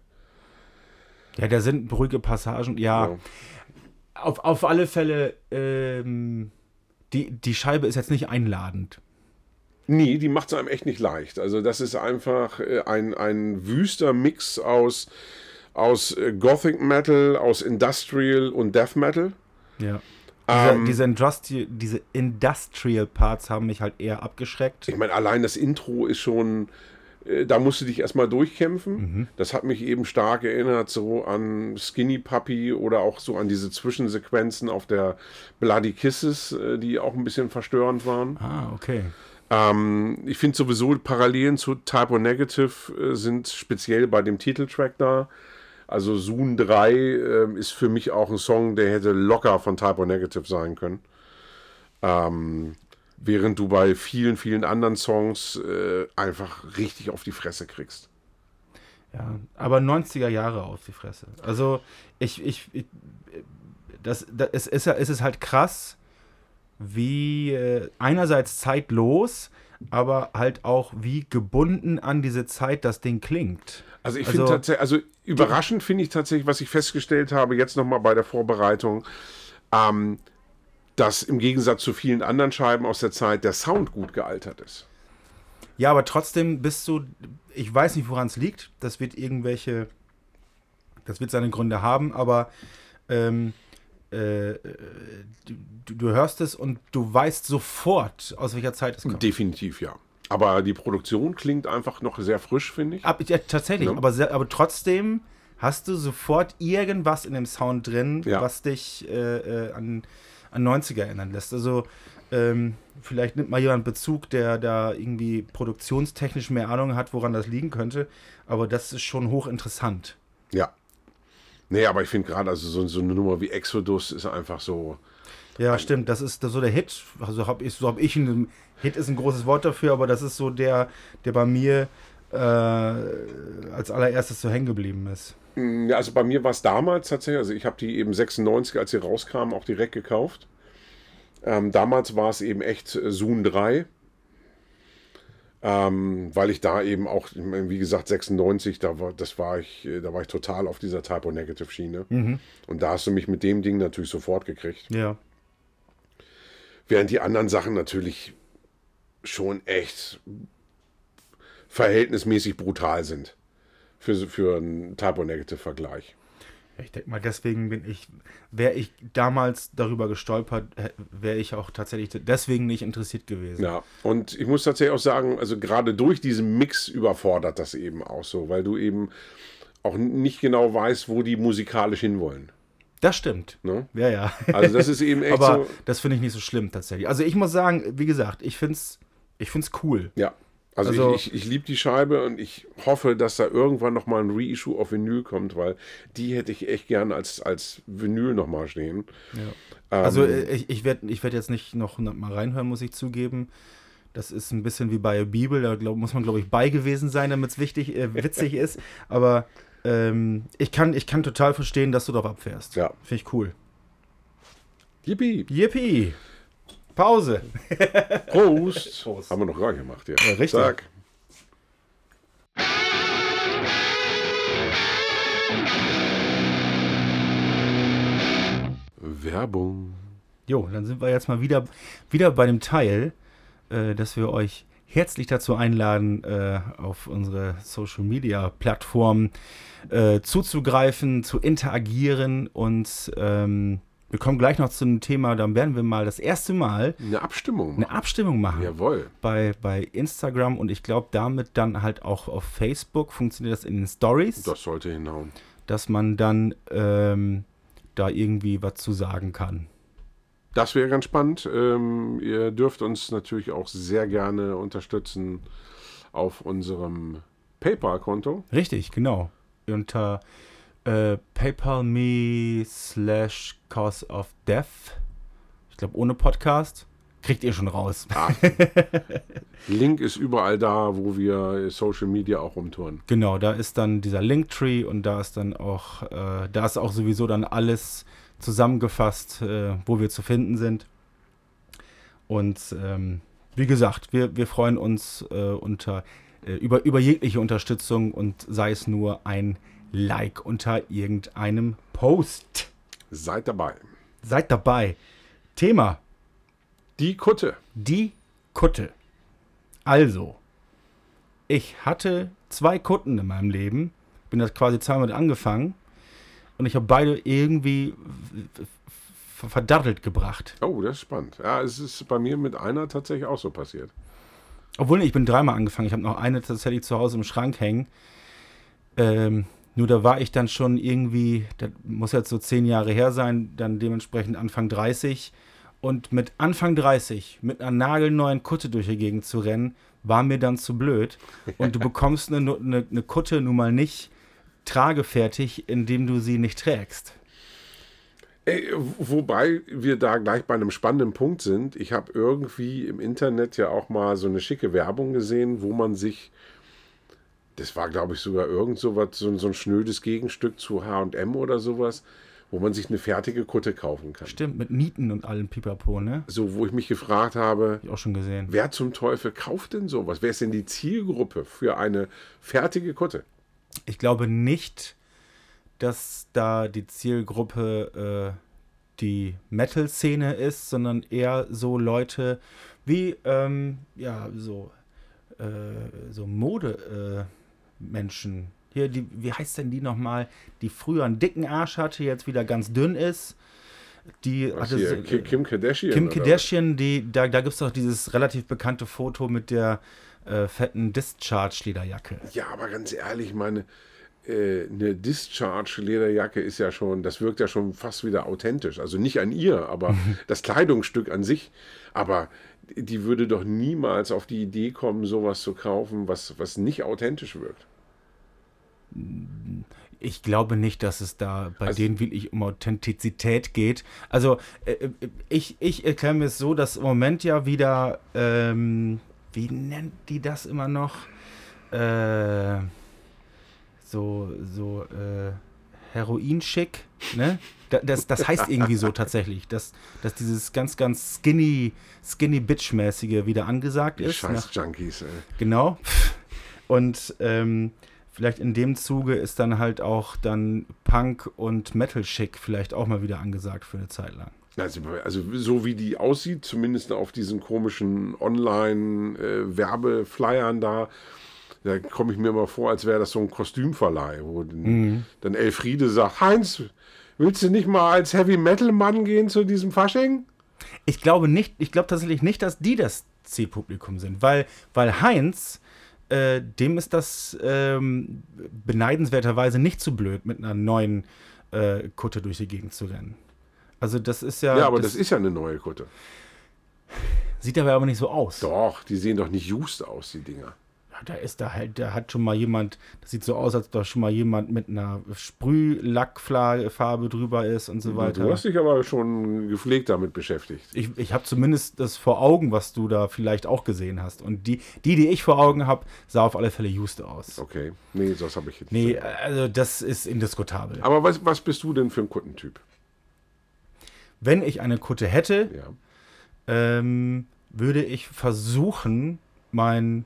Ja, da sind ruhige Passagen. Ja, Ja. Auf, auf alle Fälle, ähm, die, die Scheibe ist jetzt nicht einladend. Nee, die macht es einem echt nicht leicht. Also, das ist einfach äh, ein, ein wüster Mix aus, aus äh, Gothic Metal, aus Industrial und Death Metal. Ja. Diese, Ähm, diese, Industrial, diese Industrial Parts haben mich halt eher abgeschreckt. Ich meine, allein das Intro ist schon, da musst du dich erstmal durchkämpfen. Das hat mich eben stark erinnert so an Skinny Puppy oder auch so an diese Zwischensequenzen auf der Bloody Kisses, äh, die auch ein bisschen verstörend waren. Ah, okay. Ähm, ich finde sowieso Parallelen zu Typo Negative äh, sind speziell bei dem Titeltrack da. Also Zoom 3 ähm, ist für mich auch ein Song, der hätte locker von Typo Negative sein können. Ähm, während du bei vielen, vielen anderen Songs äh, einfach richtig auf die Fresse kriegst. Ja, aber 90er Jahre auf die Fresse. Also, ich, ich, ich das, das es, ist, ja- es ist halt krass, wie äh, einerseits zeitlos, aber halt auch wie gebunden an diese Zeit das Ding klingt. Also ich Also- finde tatsächlich, also überraschend finde ich tatsächlich, was ich festgestellt habe, jetzt nochmal bei der Vorbereitung, ähm, dass im Gegensatz zu vielen anderen Scheiben aus der Zeit der Sound gut gealtert ist. Ja, aber trotzdem bist du, ich weiß nicht, woran es liegt. Das wird irgendwelche, das wird seine Gründe haben, aber ähm, äh, du, du hörst es und du weißt sofort, aus welcher Zeit es kommt. Definitiv, ja. Aber die Produktion klingt einfach noch sehr frisch, finde ich. Ab, ja, tatsächlich, Ja. aber, sehr, aber trotzdem hast du sofort irgendwas in dem Sound drin, Ja. was dich äh, äh, an, an 90er erinnern lässt. Also ähm, vielleicht nimmt mal jemand Bezug, der da irgendwie produktionstechnisch mehr Ahnung hat, woran das liegen könnte, aber das ist schon hochinteressant. Ja. Nee, aber ich finde gerade, also so, so eine Nummer wie Exodus ist einfach so. Ja, stimmt, das ist so der Hit. Also habe ich, so habe ich ihn. Hit ist ein großes Wort dafür, aber das ist so der, der bei mir äh, als allererstes so hängen geblieben ist. Ja, also bei mir war es damals tatsächlich, also ich habe die eben 96, als sie rauskamen, auch direkt gekauft. Ähm, damals war es eben echt äh, Zoom 3. Ähm, weil ich da eben auch, wie gesagt, 96, da war, das war ich, äh, da war ich total auf dieser Typo Negative Schiene. Und da hast du mich mit dem Ding natürlich sofort gekriegt. Ja. Während die anderen Sachen natürlich schon echt verhältnismäßig brutal sind. Für, für einen Typo-Negative-Vergleich. Ich denke mal, deswegen bin ich, wäre ich damals darüber gestolpert, wäre ich auch tatsächlich deswegen nicht interessiert gewesen. Ja, und ich muss tatsächlich auch sagen, also gerade durch diesen Mix überfordert das eben auch so, weil du eben auch nicht genau weißt, wo die musikalisch hinwollen. Das stimmt. Ne? Ja, ja. Also das ist eben echt Aber so. das finde ich nicht so schlimm tatsächlich. Also ich muss sagen, wie gesagt, ich finde es ich find's cool. Ja. Also, Also- ich, ich, ich liebe die Scheibe und ich hoffe, dass da irgendwann nochmal ein Reissue auf Vinyl kommt, weil die hätte ich echt gern als, als Vinyl nochmal stehen. Ähm, Also äh, ich, ich werde ich werd jetzt nicht noch mal reinhören, muss ich zugeben. Das ist ein bisschen wie bei der Bibel, da glaub, muss man, glaube ich, bei gewesen sein, damit es wichtig, äh, witzig ist. Aber ähm, ich, kann, ich kann total verstehen, dass du darauf abfährst. Ja. Finde ich cool. Yippie! Yippie! Pause. Prost! Prost. Haben wir noch gar nicht gemacht, ja. Ja, richtig. Zack. Werbung. Jo, dann sind wir jetzt mal wieder, wieder bei dem Teil, äh, dass wir euch herzlich dazu einladen, äh, auf unsere Social Media Plattformen äh, zuzugreifen, zu interagieren und ähm, wir kommen gleich noch zu einem Thema, dann werden wir mal das erste Mal Eine Abstimmung. eine Abstimmung machen Jawohl. bei, bei Instagram und ich glaube damit dann halt auch auf Facebook funktioniert das in den Stories, Das sollte hinhauen. dass man dann ähm, da irgendwie was zu sagen kann. Das wäre ganz spannend. Ähm, ihr dürft uns natürlich auch sehr gerne unterstützen auf unserem PayPal-Konto. Richtig, genau. Unter äh, PayPal.me slash cause of death. Ich glaube, ohne Podcast kriegt ihr schon raus. Ah. Link ist überall da, wo wir Social Media auch rumtouren. Genau, da ist dann dieser Linktree und da ist dann auch, äh, da ist auch sowieso dann alles zusammengefasst, äh, wo wir zu finden sind. Und ähm, wie gesagt, wir, wir freuen uns äh, unter, äh, über, über jegliche Unterstützung und sei es nur ein Like unter irgendeinem Post. Seid dabei. Seid dabei. Thema. Die Kutte. Die Kutte. Also, ich hatte zwei Kutten in meinem Leben. Bin das quasi zweimal angefangen. Und ich habe beide irgendwie verdattelt gebracht. Oh, das ist spannend. Ja, es ist bei mir mit einer tatsächlich auch so passiert. Obwohl, ich bin dreimal angefangen. Ich habe noch eine tatsächlich zu Hause im Schrank hängen. Ähm, nur da war ich dann schon irgendwie, das muss jetzt so zehn Jahre her sein, dann dementsprechend Anfang 30. Und mit Anfang 30 mit einer nagelneuen Kutte durch die Gegend zu rennen, war mir dann zu blöd. Und du bekommst eine, eine, eine Kutte nun mal nicht tragefertig, indem du sie nicht trägst. Ey, wobei wir da gleich bei einem spannenden Punkt sind. Ich habe irgendwie im Internet ja auch mal so eine schicke Werbung gesehen, wo man sich, das war glaube ich sogar irgend so, was, so, so ein schnödes Gegenstück zu HM oder sowas, wo man sich eine fertige Kutte kaufen kann. Stimmt, mit Nieten und allem Pipapo, ne? So, wo ich mich gefragt habe, Hab ich auch schon gesehen. wer zum Teufel kauft denn sowas? Wer ist denn die Zielgruppe für eine fertige Kutte? Ich glaube nicht, dass da die Zielgruppe äh, die Metal-Szene ist, sondern eher so Leute wie, ähm, ja, so, äh, so Mode-Menschen. Hier, die, wie heißt denn die nochmal, die früher einen dicken Arsch hatte, jetzt wieder ganz dünn ist. Die Was hatte hier, so- Ki- Kim Kardashian? Kim Kardashian, die, da, da gibt es doch dieses relativ bekannte Foto mit der äh, fetten Discharge-Lederjacke. Ja, aber ganz ehrlich, meine, äh, eine Discharge-Lederjacke ist ja schon, das wirkt ja schon fast wieder authentisch. Also nicht an ihr, aber das Kleidungsstück an sich. Aber die würde doch niemals auf die Idee kommen, sowas zu kaufen, was, was nicht authentisch wirkt. Ich glaube nicht, dass es da bei Also- denen wirklich um Authentizität geht. Also äh, äh, ich, ich erkläre mir es so, dass im Moment ja wieder, ähm, wie nennt die das immer noch? Äh, so, so, äh, Heroin-schick, ne? Da- Das, das heißt irgendwie so tatsächlich, dass, dass dieses ganz, ganz skinny, skinny Bitch-mäßige wieder angesagt Die ist. scheiß nach- Junkies, ey. Genau. Und ähm, vielleicht in dem Zuge ist dann halt auch dann Punk und Metal Chic vielleicht auch mal wieder angesagt für eine Zeit lang. Also, also so wie die aussieht, zumindest auf diesen komischen Online-Werbeflyern da, da komme ich mir mal vor, als wäre das so ein Kostümverleih, wo dann, dann Elfriede sagt, Heinz, willst du nicht mal als Heavy-Metal-Mann gehen zu diesem Fasching? Ich glaube nicht, ich glaube tatsächlich nicht, dass die das Zielpublikum sind, weil, weil Heinz, äh, dem ist das ähm, beneidenswerterweise nicht zu blöd, mit einer neuen äh, Kutte durch die Gegend zu rennen. Also das ist ja. Ja, aber das, ist ja eine neue Kutte. sieht aber aber nicht so aus. Doch, die sehen doch nicht just aus, die Dinger. Ja, da ist da halt, da hat schon mal jemand, das sieht so aus, als da schon mal jemand mit einer Sprühlackfarbe drüber ist und so weiter. Du hast dich aber schon gepflegt damit beschäftigt. ich ich habe zumindest das vor Augen, was du da vielleicht auch gesehen hast. Und die, die, die ich vor Augen habe, sah auf alle Fälle just aus. Okay, nee, das habe ich jetzt Nee, nicht. also das ist indiskutabel. Aber was, was bist du denn für ein Kuttentyp? Wenn ich eine Kutte hätte, Ja. ähm, würde ich versuchen, mein,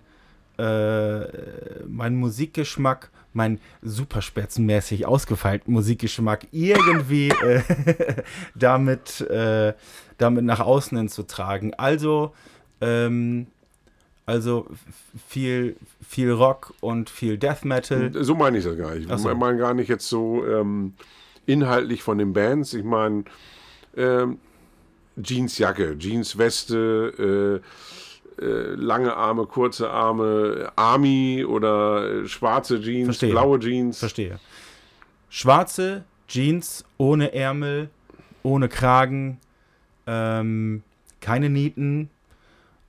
äh, mein Musikgeschmack, mein superspitzenmäßig ausgefeilten Musikgeschmack irgendwie äh, damit, äh, damit nach außen hin zu tragen. Also, ähm, also viel, viel Rock und viel Death Metal. So meine ich das gar nicht. So. Ich meine gar nicht jetzt so ähm, inhaltlich von den Bands. Ich meine ähm, Jeansjacke, Jeansweste, äh, lange Arme, kurze Arme, Army oder äh, schwarze Jeans, Verstehe. blaue Jeans. Verstehe. Schwarze Jeans ohne Ärmel, ohne Kragen, ähm, keine Nieten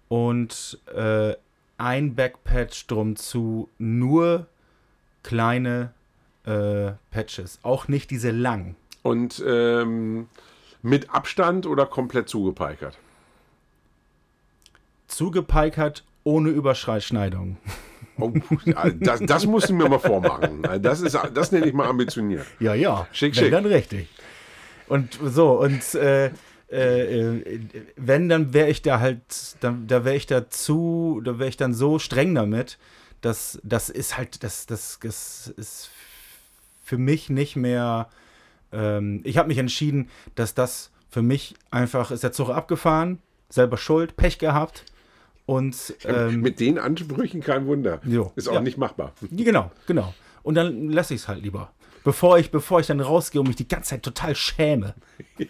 und äh, ein Backpatch drum zu, nur kleine äh, Patches. Auch nicht diese lang. Und ähm, Mit Abstand oder komplett zugepeikert? Zugepeikert ohne Überschneidung. Oh, das, das musst du mir mal vormachen. Das, ist, das nenne ich mal ambitioniert. Ja, ja. Schick, wenn schick. dann richtig. Und so, und äh, äh, äh, wenn, dann wäre ich da halt, dann, da wäre ich da zu, da wäre ich dann so streng damit, dass das ist halt, das, das, das ist für mich nicht mehr, ähm, ich habe mich entschieden, dass das für mich einfach, ist der Zug abgefahren, selber schuld, Pech gehabt und ähm, Mit den Ansprüchen kein Wunder. Jo. Ist auch Ja. nicht machbar. Genau, genau. Und dann lasse ich es halt lieber. Bevor ich, bevor ich dann rausgehe und mich die ganze Zeit total schäme.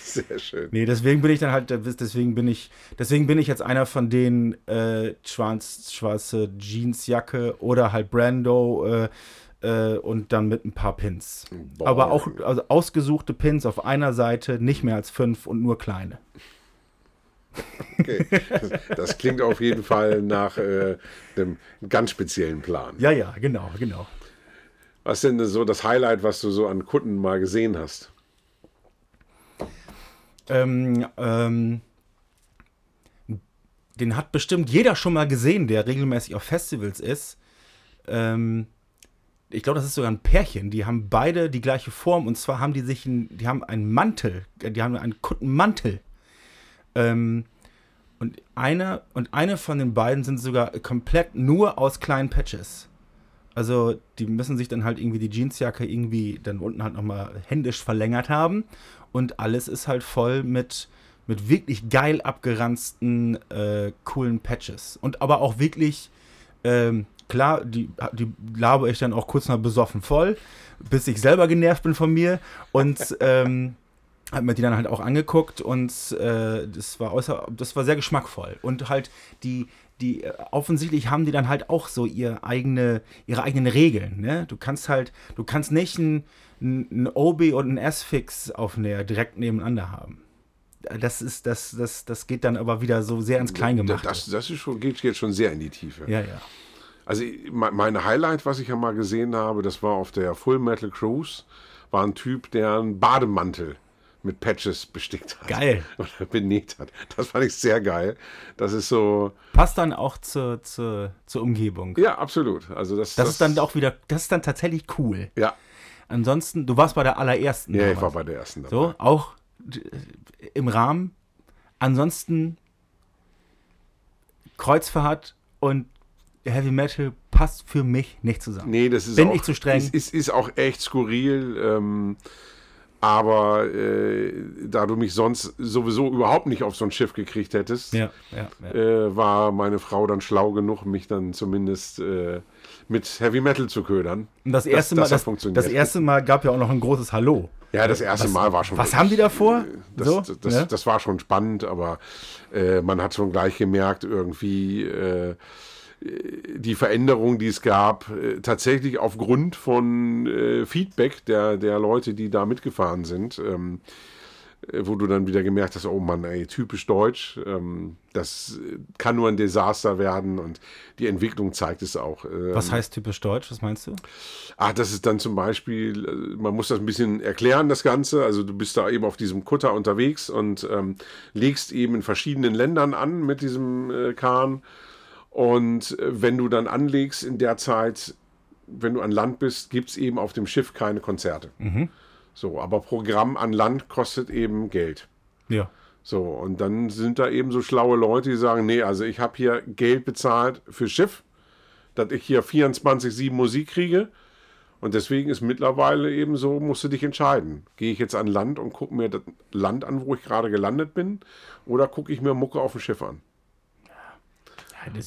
Sehr schön. Nee, deswegen bin ich dann halt, deswegen bin ich, deswegen bin ich jetzt einer von denen, äh, schwarz, schwarze Jeansjacke oder halt Brando äh, äh, und dann mit ein paar Pins. Boah. Aber auch also ausgesuchte Pins auf einer Seite, nicht mehr als fünf und nur kleine. Okay. Das, das klingt auf jeden Fall nach äh, einem ganz speziellen Plan. Ja, ja, genau, genau. Was denn so das Highlight, was du so an Kunden mal gesehen hast? Ähm, ähm, den hat bestimmt jeder schon mal gesehen, der regelmäßig auf Festivals ist. Ähm, ich glaube, das ist sogar ein Pärchen. Die haben beide die gleiche Form und zwar haben die sich, ein, die haben einen Mantel, die haben einen Kundenmantel. Ähm, und einer und eine von den beiden sind sogar komplett nur aus kleinen Patches. Also die müssen sich dann halt irgendwie die Jeansjacke irgendwie dann unten halt nochmal händisch verlängert haben. Und alles ist halt voll mit, mit wirklich geil abgeranzten, äh, coolen Patches. Und aber auch wirklich, ähm, klar, die, die labe ich dann auch kurz mal besoffen voll, bis ich selber genervt bin von mir. Und ähm, hat mir die dann halt auch angeguckt und äh, das war äußer, das war sehr geschmackvoll. Und halt die, die, äh, offensichtlich haben die dann halt auch so ihr eigene, ihre eigenen Regeln. Ne? Du kannst halt, du kannst nicht ein, ein, Obi und ein S-Fix auf der direkt nebeneinander haben. Das ist, das, das, das geht dann aber wieder so sehr ins Kleingemachte. Das, das ist schon, geht jetzt schon sehr in die Tiefe. ja, ja. Also me- meine Highlight, was ich ja mal gesehen habe, das war auf der Full Metal Cruise, war ein Typ, der einen Bademantel mit Patches bestickt hat. Geil. Oder benäht hat. Das fand ich sehr geil. Das ist so, Passt dann auch zur, zur, zur Umgebung. ja, absolut. Also das, Das ist dann auch wieder, das ist dann tatsächlich cool. Ja, Ansonsten, du warst bei der allerersten. ja ich damals. war bei der ersten dabei. So, auch d- im Rahmen. Ansonsten Kreuzfahrt und Heavy Metal passt für mich nicht zusammen. Nee, das ist Bin auch, ich zu streng? Ist, ist, ist auch echt skurril. Ähm, aber äh, da du mich sonst sowieso überhaupt nicht auf so ein Schiff gekriegt hättest, Ja, ja, ja. äh, war meine Frau dann schlau genug, mich dann zumindest äh, mit Heavy Metal zu ködern. Und das erste, das Mal, das, funktioniert. das erste Mal gab ja auch noch ein großes Hallo. Ja, das erste Was- Mal war schon. Was haben die da vor? Das, so, das, das, ja? das war schon spannend, aber äh, man hat schon gleich gemerkt, irgendwie äh, die Veränderung, die es gab, äh, tatsächlich aufgrund von äh, Feedback der, der Leute, die da mitgefahren sind, ähm, äh, wo du dann wieder gemerkt hast, oh Mann, ey, typisch deutsch, ähm, das äh, kann nur ein Desaster werden und die Entwicklung zeigt es auch. Ähm, Was heißt typisch deutsch? Was meinst du? Ah, das ist dann zum Beispiel, man muss das ein bisschen erklären, das Ganze. Also du bist da eben auf diesem Kutter unterwegs und ähm, legst eben in verschiedenen Ländern an mit diesem äh, Kahn. Und äh, wenn du dann anlegst in der Zeit, wenn du an Land bist, gibt es eben auf dem Schiff keine Konzerte. So, aber Programm an Land kostet eben Geld. Ja. So, und dann sind da eben so schlaue Leute, die sagen, nee, also ich habe hier Geld bezahlt für Schiff, dass ich hier 24-7 Musik kriege. Und deswegen ist mittlerweile eben so, musst du dich entscheiden. Gehe ich jetzt an Land und gucke mir das Land an, wo ich gerade gelandet bin, oder gucke ich mir Mucke auf dem Schiff an?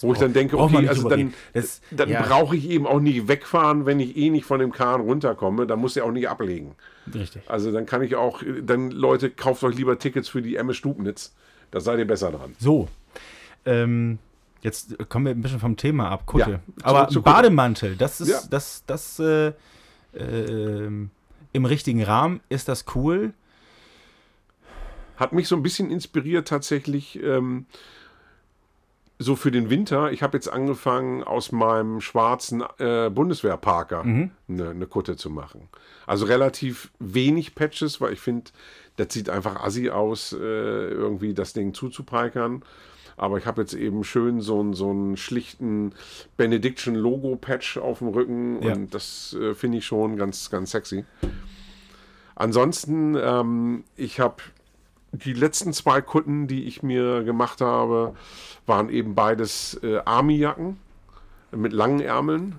Wo ich dann denke, okay, also dann. Das, dann ja, brauche ich eben auch nicht wegfahren, wenn ich eh nicht von dem Kahn runterkomme, dann muss er auch nicht ablegen. Richtig. Also dann kann ich auch, dann Leute, kauft euch lieber Tickets für die Emme Stubnitz. Da seid ihr besser dran. So. Ähm, jetzt kommen wir ein bisschen vom Thema ab, Kutte. Ja, Aber zu. Bademantel, das ist, Ja. das, das, äh, ähm, im richtigen Rahmen ist das cool. Hat mich so ein bisschen inspiriert tatsächlich. Ähm, so für den Winter, ich habe jetzt angefangen, aus meinem schwarzen äh, Bundeswehrparker eine, eine Kutte zu machen. Also relativ wenig Patches, weil ich finde, das sieht einfach assi aus, äh, irgendwie das Ding zuzupeikern. Aber ich habe jetzt eben schön so einen, so einen schlichten Benediction Logo Patch auf dem Rücken Ja. und das äh, finde ich schon ganz, ganz sexy. Ansonsten, ähm, ich habe die letzten zwei Kutten, die ich mir gemacht habe, waren eben beides äh, Army-Jacken mit langen Ärmeln.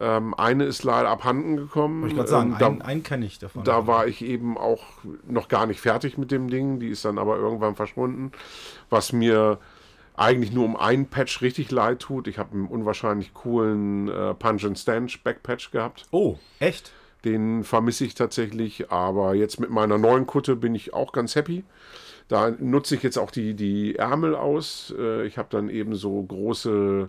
Ähm, eine ist leider abhanden gekommen. Wollte ich gerade sagen, Ähm, da, einen, einen kenne ich davon. da war ich eben auch noch gar nicht fertig mit dem Ding. Die ist dann aber irgendwann verschwunden. Was mir eigentlich nur um einen Patch richtig leid tut. Ich habe einen unwahrscheinlich coolen äh, Punch and Stanch Backpatch gehabt. oh, echt? Den vermisse ich tatsächlich, aber jetzt mit meiner neuen Kutte bin ich auch ganz happy. Da nutze ich jetzt auch die, die Ärmel aus. Äh, Ich habe dann eben so große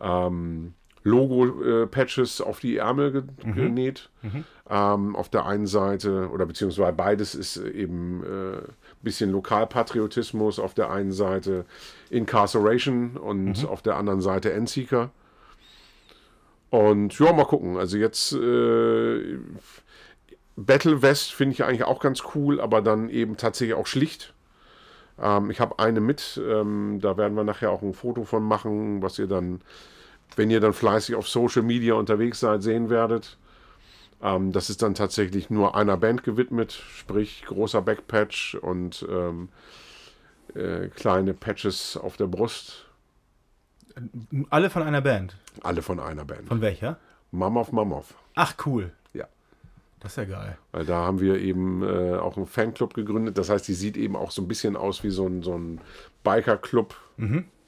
ähm, Logo-Patches auf die Ärmel ge genäht. Ähm, auf der einen Seite, oder beziehungsweise beides ist eben ein äh, bisschen Lokalpatriotismus. Auf der einen Seite Incarceration und auf der anderen Seite Endseeker. Und ja, mal gucken. Also jetzt äh, Battle West finde ich eigentlich auch ganz cool, aber dann eben tatsächlich auch schlicht. Ähm, ich habe eine mit, ähm, da werden wir nachher auch ein Foto von machen, was ihr dann, wenn ihr dann fleißig auf Social Media unterwegs seid, sehen werdet. Ähm, das ist dann tatsächlich nur einer Band gewidmet, sprich großer Backpatch und ähm, äh, kleine Patches auf der Brust. Alle von einer Band. Alle von einer Band. Von welcher? Mammoth Mammoth. Ach, cool. Ja. Das ist ja geil. Weil da haben wir eben äh, auch einen Fanclub gegründet. Das heißt, die sieht eben auch so ein bisschen aus wie so ein, so ein Biker-Club.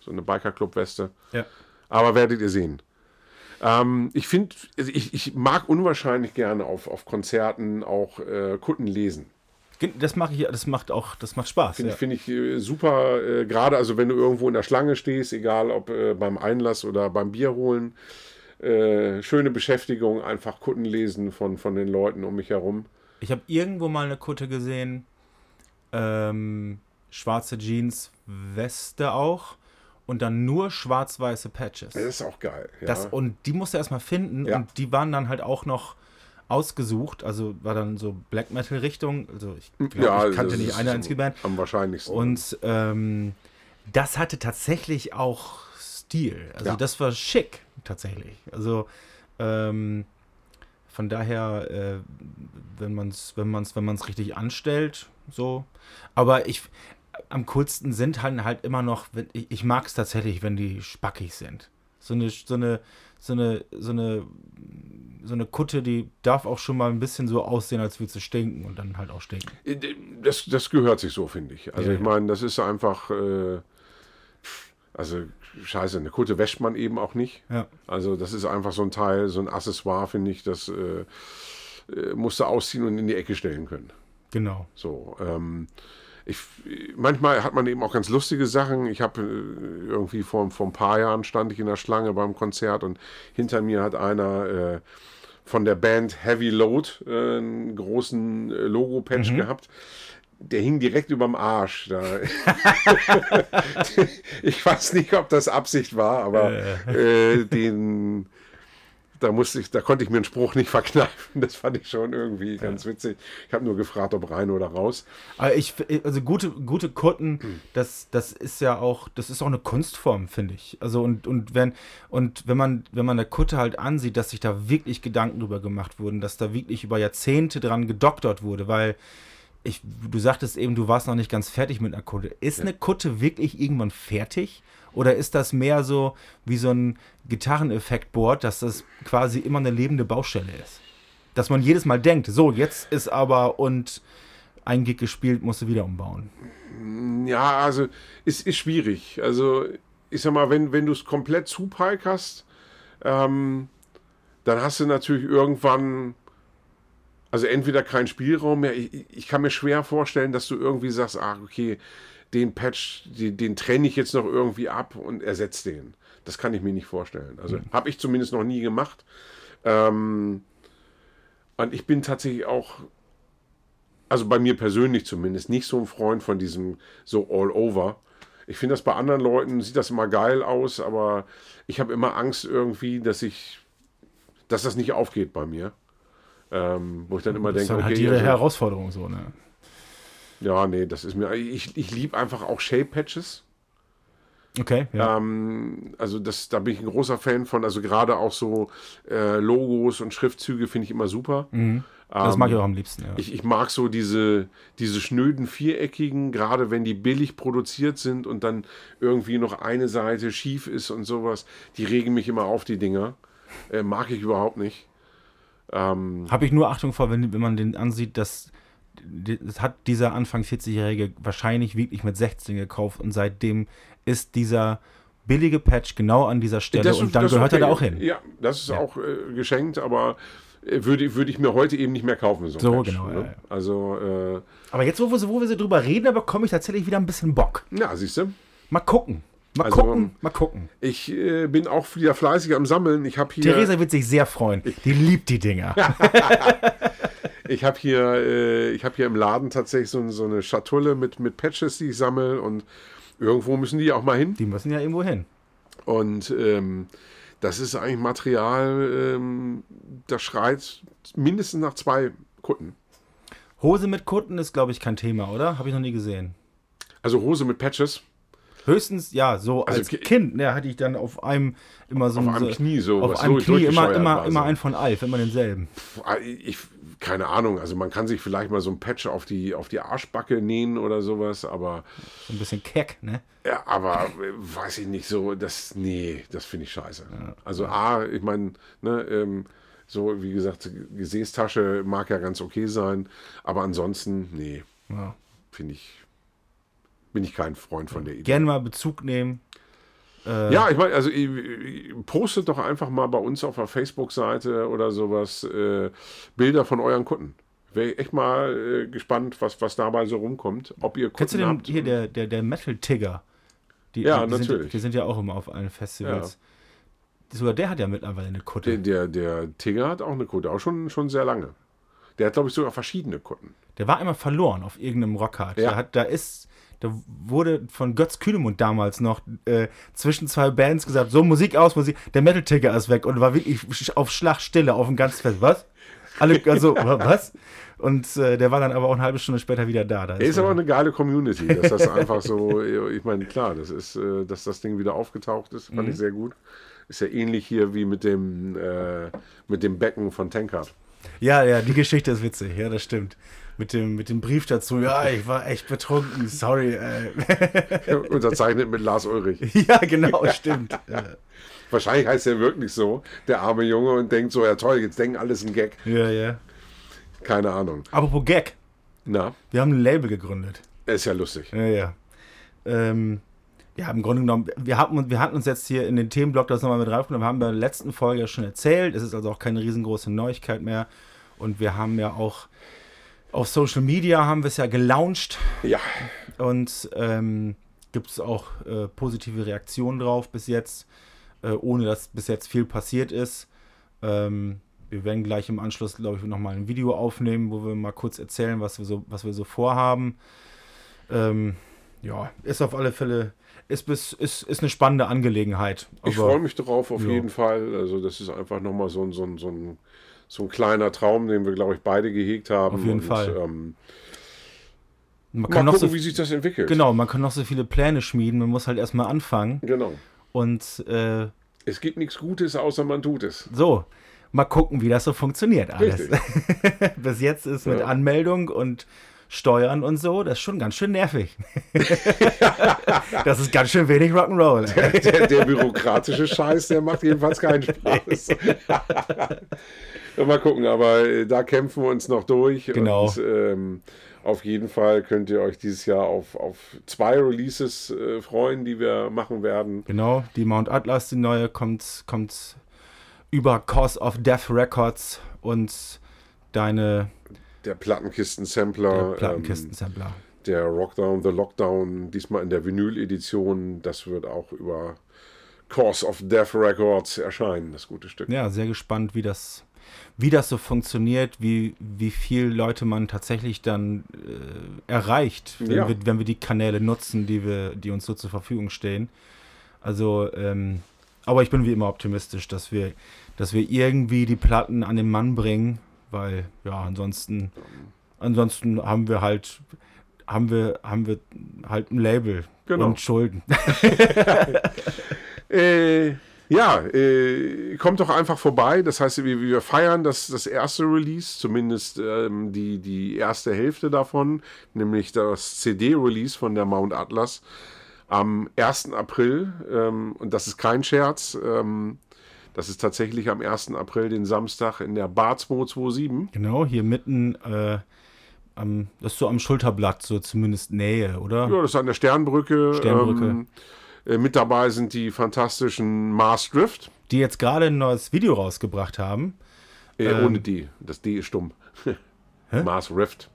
So eine Biker-Club-Weste. Ja. Aber werdet ihr sehen. Ähm, ich finde, also ich, ich mag unwahrscheinlich gerne auf, auf Konzerten auch äh, Kutten lesen. Das mache ich, das macht auch, das macht Spaß. Finde Ja. ich, find ich äh, super, äh, gerade also wenn du irgendwo in der Schlange stehst, egal ob äh, beim Einlass oder beim Bier holen. Äh, schöne Beschäftigung, einfach Kutten lesen von, von den Leuten um mich herum. Ich habe irgendwo mal eine Kutte gesehen, ähm, schwarze Jeans, Weste auch und dann nur schwarz-weiße Patches. Das ist auch geil. Ja. Das, und die musste er erstmal finden Ja. und die waren dann halt auch noch ausgesucht, also war dann so Black Metal Richtung, also ich, glaub, ich kannte das nicht eine einzige Band Am wahrscheinlichsten. und ähm, das hatte tatsächlich auch Stil, also Ja. das war schick tatsächlich, also ähm, von daher, äh, wenn man es wenn man's, wenn man's richtig anstellt, so. Aber ich, am coolsten sind halt, halt immer noch, wenn, ich, ich mag es tatsächlich, wenn die spackig sind. So eine, so eine, so eine, so eine, so eine Kutte, die darf auch schon mal ein bisschen so aussehen, als würde sie stinken und dann halt auch stinken. Das, das gehört sich so, finde ich. Also Ja, ich meine, das ist einfach, äh, also scheiße, eine Kutte wäscht man eben auch nicht. Ja. Also das ist einfach so ein Teil, so ein Accessoire, finde ich, das äh, äh, musst du ausziehen und in die Ecke stellen können. Genau. So, ähm, ich, manchmal hat man eben auch ganz lustige Sachen. Ich habe äh, irgendwie vor, vor ein paar Jahren stand ich in der Schlange beim Konzert und hinter mir hat einer äh, von der Band Heavy Load äh, einen großen äh, Logo-Patch gehabt. Der hing direkt überm Arsch. Da. ich weiß nicht, ob das Absicht war, aber äh, den, da musste ich, da konnte ich mir einen Spruch nicht verkneifen. Das fand ich schon irgendwie ganz witzig. Ich habe nur gefragt, ob rein oder raus. Aber ich, also gute, gute Kutten, das, das ist ja auch, das ist auch eine Kunstform, finde ich. Also und, und wenn, und wenn man, wenn man eine Kutte halt ansieht, dass sich da wirklich Gedanken drüber gemacht wurden, dass da wirklich über Jahrzehnte dran gedoktert wurde, weil ich, du sagtest eben, du warst noch nicht ganz fertig mit einer Kutte. Ist eine Kutte wirklich irgendwann fertig? Oder ist das mehr so wie so ein Gitarreneffektboard, dass das quasi immer eine lebende Baustelle ist? Dass man jedes Mal denkt, so, jetzt ist aber und ein Gig gespielt, musst du wieder umbauen. Ja, also es ist schwierig. Also ich sag mal, wenn, wenn du es komplett zupalkerst, ähm, dann hast du natürlich irgendwann, also entweder keinen Spielraum mehr. Ich, ich kann mir schwer vorstellen, dass du irgendwie sagst, ach okay, den Patch, den, den trenne ich jetzt noch irgendwie ab und ersetze den. Das kann ich mir nicht vorstellen. Also habe ich zumindest noch nie gemacht. Ähm, und ich bin tatsächlich auch also bei mir persönlich zumindest, nicht so ein Freund von diesem so all over. Ich finde das bei anderen Leuten, sieht das immer geil aus, aber ich habe immer Angst irgendwie, dass ich, dass das nicht aufgeht bei mir. Ähm, wo ich dann immer Das ist denke, dann halt okay, ihre also, Herausforderung so, ne? Ja, nee, das ist mir, ich, ich liebe einfach auch Shape-Patches. Okay, ja. Ähm, also das, da bin ich ein großer Fan von. Also gerade auch so äh, Logos und Schriftzüge finde ich immer super. das mag ich auch am liebsten, ja. Ähm, Ich, ich mag so diese, diese schnöden viereckigen, gerade wenn die billig produziert sind und dann irgendwie noch eine Seite schief ist und sowas. Die regen mich immer auf, die Dinger. Äh, mag ich überhaupt nicht. Habe ich nur Achtung vor, wenn, wenn man den ansieht, dass das hat dieser Anfang 40-Jährige wahrscheinlich wirklich mit 16 gekauft und seitdem ist dieser billige Patch genau an dieser Stelle Das- und dann gehört er da okay. auch hin. Ja, das ist auch äh, geschenkt, aber äh, würde, würde ich mir heute eben nicht mehr kaufen. So, So, Patch, genau, ne? ja, ja. Also, äh, Aber jetzt, wo wir, so- wo wir so drüber reden, da bekomme ich tatsächlich wieder ein bisschen Bock. ja, siehst du. Mal gucken. Mal Also, gucken, mal gucken. Ich äh, bin auch wieder fleißig am Sammeln. Ich habe hier, Theresa wird sich sehr freuen. Die liebt die Dinger. ich habe hier, äh, ich habe hier im Laden tatsächlich so, so eine Schatulle mit, mit Patches, die ich sammle und irgendwo müssen die auch mal hin. Die müssen ja irgendwo hin. Und ähm, das ist eigentlich Material, ähm, das schreit mindestens nach zwei Kutten. Hose mit Kutten ist, glaube ich, kein Thema, oder? Habe ich noch nie gesehen. Also Hose mit Patches. Höchstens, ja, so Also als Ki- Kind, ne, hatte ich dann auf einem immer so Auf ein- einem so, Knie so, Auf was einem durch- Knie immer, immer, immer so. einen von Alf, immer denselben. Ich, keine Ahnung, also man kann sich vielleicht mal so ein Patch auf die, auf die Arschbacke nähen oder sowas, aber, So ein bisschen keck, ne? ja, aber äh, weiß ich nicht so, das, nee, das finde ich scheiße. Also A, ich meine, ne, ähm, so wie gesagt, Gesäßtasche mag ja ganz okay sein, aber ansonsten, nee, Ja. finde ich, bin ich kein Freund von der Idee. Gerne mal Bezug nehmen. Äh, Ja, ich meine, also ihr- ihr postet doch einfach mal bei uns auf der Facebook-Seite oder sowas äh, Bilder von euren Kunden. Wäre echt mal äh, gespannt, was, was dabei so rumkommt. Ob ihr Kennst du Kunden den habt. hier, der, der, der Metal Tigger? Die, Ja, die, die Sind, natürlich. die sind ja auch immer auf allen Festivals. Sogar der hat ja mittlerweile eine Kutte. Der, der, der Tigger hat auch eine Kutte, auch schon, schon sehr lange. Der hat, glaube ich, sogar verschiedene Kutten. Der war einmal verloren auf irgendeinem Rockhard. Ja. Hat, da ist, da wurde von Götz Kühnemund damals noch äh, zwischen zwei Bands gesagt, so Musik aus, Musik, der Metal Ticker ist weg und war wirklich auf Schlag Stille auf dem ganzen Fest. Was? Alle, also, wa- was? Und äh, der war dann aber auch eine halbe Stunde später wieder da. da ist wohl- aber eine geile Community, dass das einfach so, ich meine, klar, das ist, äh, dass das Ding wieder aufgetaucht ist, Mhm. fand ich sehr gut. Ist ja ähnlich hier wie mit dem, äh, mit dem Becken von Tankard. Ja, ja, die Geschichte ist witzig, ja, das stimmt. Mit dem, mit dem Brief dazu, ja, ich war echt betrunken, sorry. Äh. Unterzeichnet mit Lars Ulrich. ja, genau, stimmt. Wahrscheinlich heißt er wirklich so, der arme Junge, und denkt so, ja toll, jetzt denken alles ein Gag. ja. ja. Keine Ahnung. Apropos Gag, Na, wir haben ein Label gegründet. ist ja lustig. Ja, ja. Ähm, ja, im Grunde genommen, wir hatten, uns- wir hatten uns jetzt hier in den Themenblock das nochmal mit reingenommen, haben wir in der letzten Folge ja schon erzählt. Es ist also auch keine riesengroße Neuigkeit mehr. Und wir haben ja auch auf Social Media haben wir es ja gelauncht Ja, und ähm, gibt es auch äh, positive Reaktionen drauf bis jetzt, äh, ohne dass bis jetzt viel passiert ist. Ähm, wir werden gleich im Anschluss, glaube ich, nochmal ein Video aufnehmen, wo wir mal kurz erzählen, was wir so, was wir so vorhaben. Ähm, ja, ist auf alle Fälle, ist, bis, ist, ist eine spannende Angelegenheit. ich Aber- freue mich drauf auf ja. jeden Fall. Also das ist einfach nochmal so ein, so, ein, so, ein, so ein kleiner Traum, den wir, glaube ich, beide gehegt haben. Auf jeden und, Fall. Ähm, man mal kann noch gucken, so, wie sich das entwickelt. genau, man kann noch so viele Pläne schmieden, man muss halt erstmal anfangen. Genau. Und äh, Es gibt nichts Gutes, außer man tut es. So, mal gucken, wie das so funktioniert alles. Bis jetzt ist mit Ja. Anmeldung und Steuern und so, das ist schon ganz schön nervig. das ist ganz schön wenig Rock'n'Roll. ey. Der, der bürokratische Scheiß, der macht jedenfalls keinen Spaß. Mal gucken, aber äh, da kämpfen wir uns noch durch. Genau. Und ähm, auf jeden Fall könnt ihr euch dieses Jahr auf, auf zwei Releases äh, freuen, die wir machen werden. Genau, die Mount Atlas, die neue, kommt, kommt über Cause of Death Records und deine Der Plattenkisten-Sampler, der Plattenkisten-Sampler. ähm, der Rockdown, The Lockdown, diesmal in der Vinyl-Edition. Das wird auch über Cause of Death Records erscheinen, das gute Stück. Ja, sehr gespannt, wie das, wie das so funktioniert, wie, wie viel Leute man tatsächlich dann äh, erreicht, wenn, Ja. wir, wenn wir die Kanäle nutzen, die, wir, die uns so zur Verfügung stehen. Also, ähm, aber ich bin wie immer optimistisch, dass wir, dass wir irgendwie die Platten an den Mann bringen, weil ja, ansonsten, ansonsten haben wir halt, haben wir, haben wir halt ein Label Genau. und Schulden. Äh, ja, äh, kommt doch einfach vorbei. Das heißt, wir, wir feiern das, das erste Release, zumindest ähm, die, die erste Hälfte davon, nämlich das CD-Release von der Mount Atlas am 1. April. Ähm, und das ist kein Scherz. Ähm, das ist tatsächlich am 1. April, den Samstag, in der Bar 227. Genau, hier mitten, äh, am, das ist so am Schulterblatt, so zumindest Nähe, oder? Ja, das ist an der Sternbrücke. Sternbrücke. Ähm, äh, mit dabei sind die fantastischen Mars Drift. Die jetzt gerade ein neues Video rausgebracht haben. Äh, Ähm. ohne die. Das D ist stumm. Mars Rift.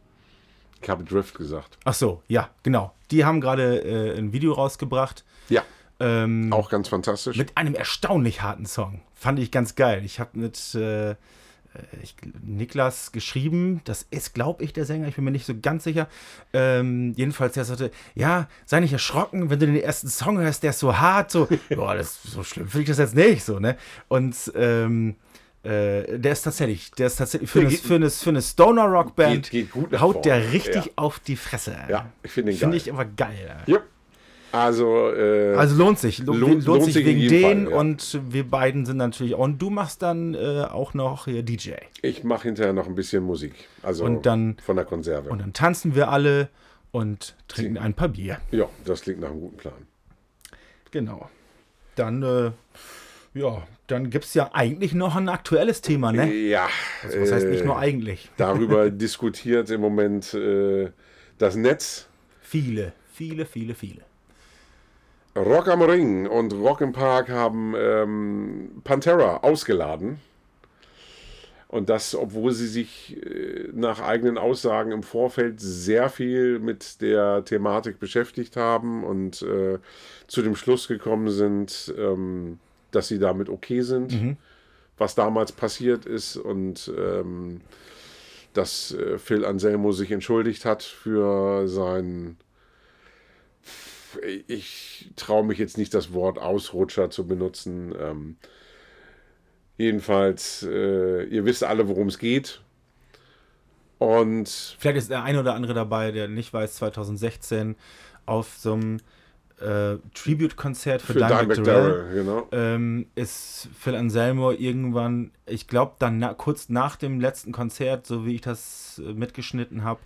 Ich habe Drift gesagt. Ach so, ja, genau. Die haben gerade äh, ein Video rausgebracht. Ja, Ähm, auch ganz fantastisch. Mit einem erstaunlich harten Song. Fand ich ganz geil. Ich habe mit äh, äh, ich, Niklas geschrieben. Das ist, glaube ich, der Sänger. Ich bin mir nicht so ganz sicher. Ähm, jedenfalls, der sagte: Ja, sei nicht erschrocken, wenn du den ersten Song hörst, der ist so hart. So, boah, das so schlimm finde ich das jetzt nicht. So, ne? Und ähm, äh, der ist tatsächlich, der ist tatsächlich für Der eine, für eine, für eine Stoner Rock Band Geht- geht haut der richtig Ja. auf die Fresse. Ja, ich finde den Finde geil. ich aber geil. Ja. Also, äh, Also lohnt sich. Lo Lohnt- lohnt, lohnt sich sich wegen denen Fall, ja. und wir beiden sind natürlich. Und du machst dann äh, auch noch hier DJ. ich mache hinterher noch ein bisschen Musik. Also Und dann- von der Konserve. Und dann tanzen wir alle und trinken ein paar Bier. ja, das klingt nach einem guten Plan. Genau. Dann, äh, ja, dann gibt es ja eigentlich noch ein aktuelles Thema, ne? Ja, Also, was heißt nicht äh, nur eigentlich? darüber diskutiert im Moment äh, das Netz. Viele, viele, viele, viele. Rock am Ring und Rock im Park haben ähm, Pantera ausgeladen. Und das, obwohl sie sich äh, nach eigenen Aussagen im Vorfeld sehr viel mit der Thematik beschäftigt haben und äh, zu dem Schluss gekommen sind, ähm, dass sie damit okay sind, was damals passiert ist und ähm, dass äh, Phil Anselmo sich entschuldigt hat für sein ich traue mich jetzt nicht, das Wort Ausrutscher zu benutzen. Ähm, jedenfalls, äh, ihr wisst alle, worum es geht. Und Vielleicht ist der eine oder andere dabei, der nicht weiß, 2016 auf so einem äh, Tribute-Konzert für, für Dimebag Dimebag Darrell Darrell, genau. ähm, ist Phil Anselmo irgendwann, ich glaube, dann na, kurz nach dem letzten Konzert, so wie ich das äh, mitgeschnitten habe,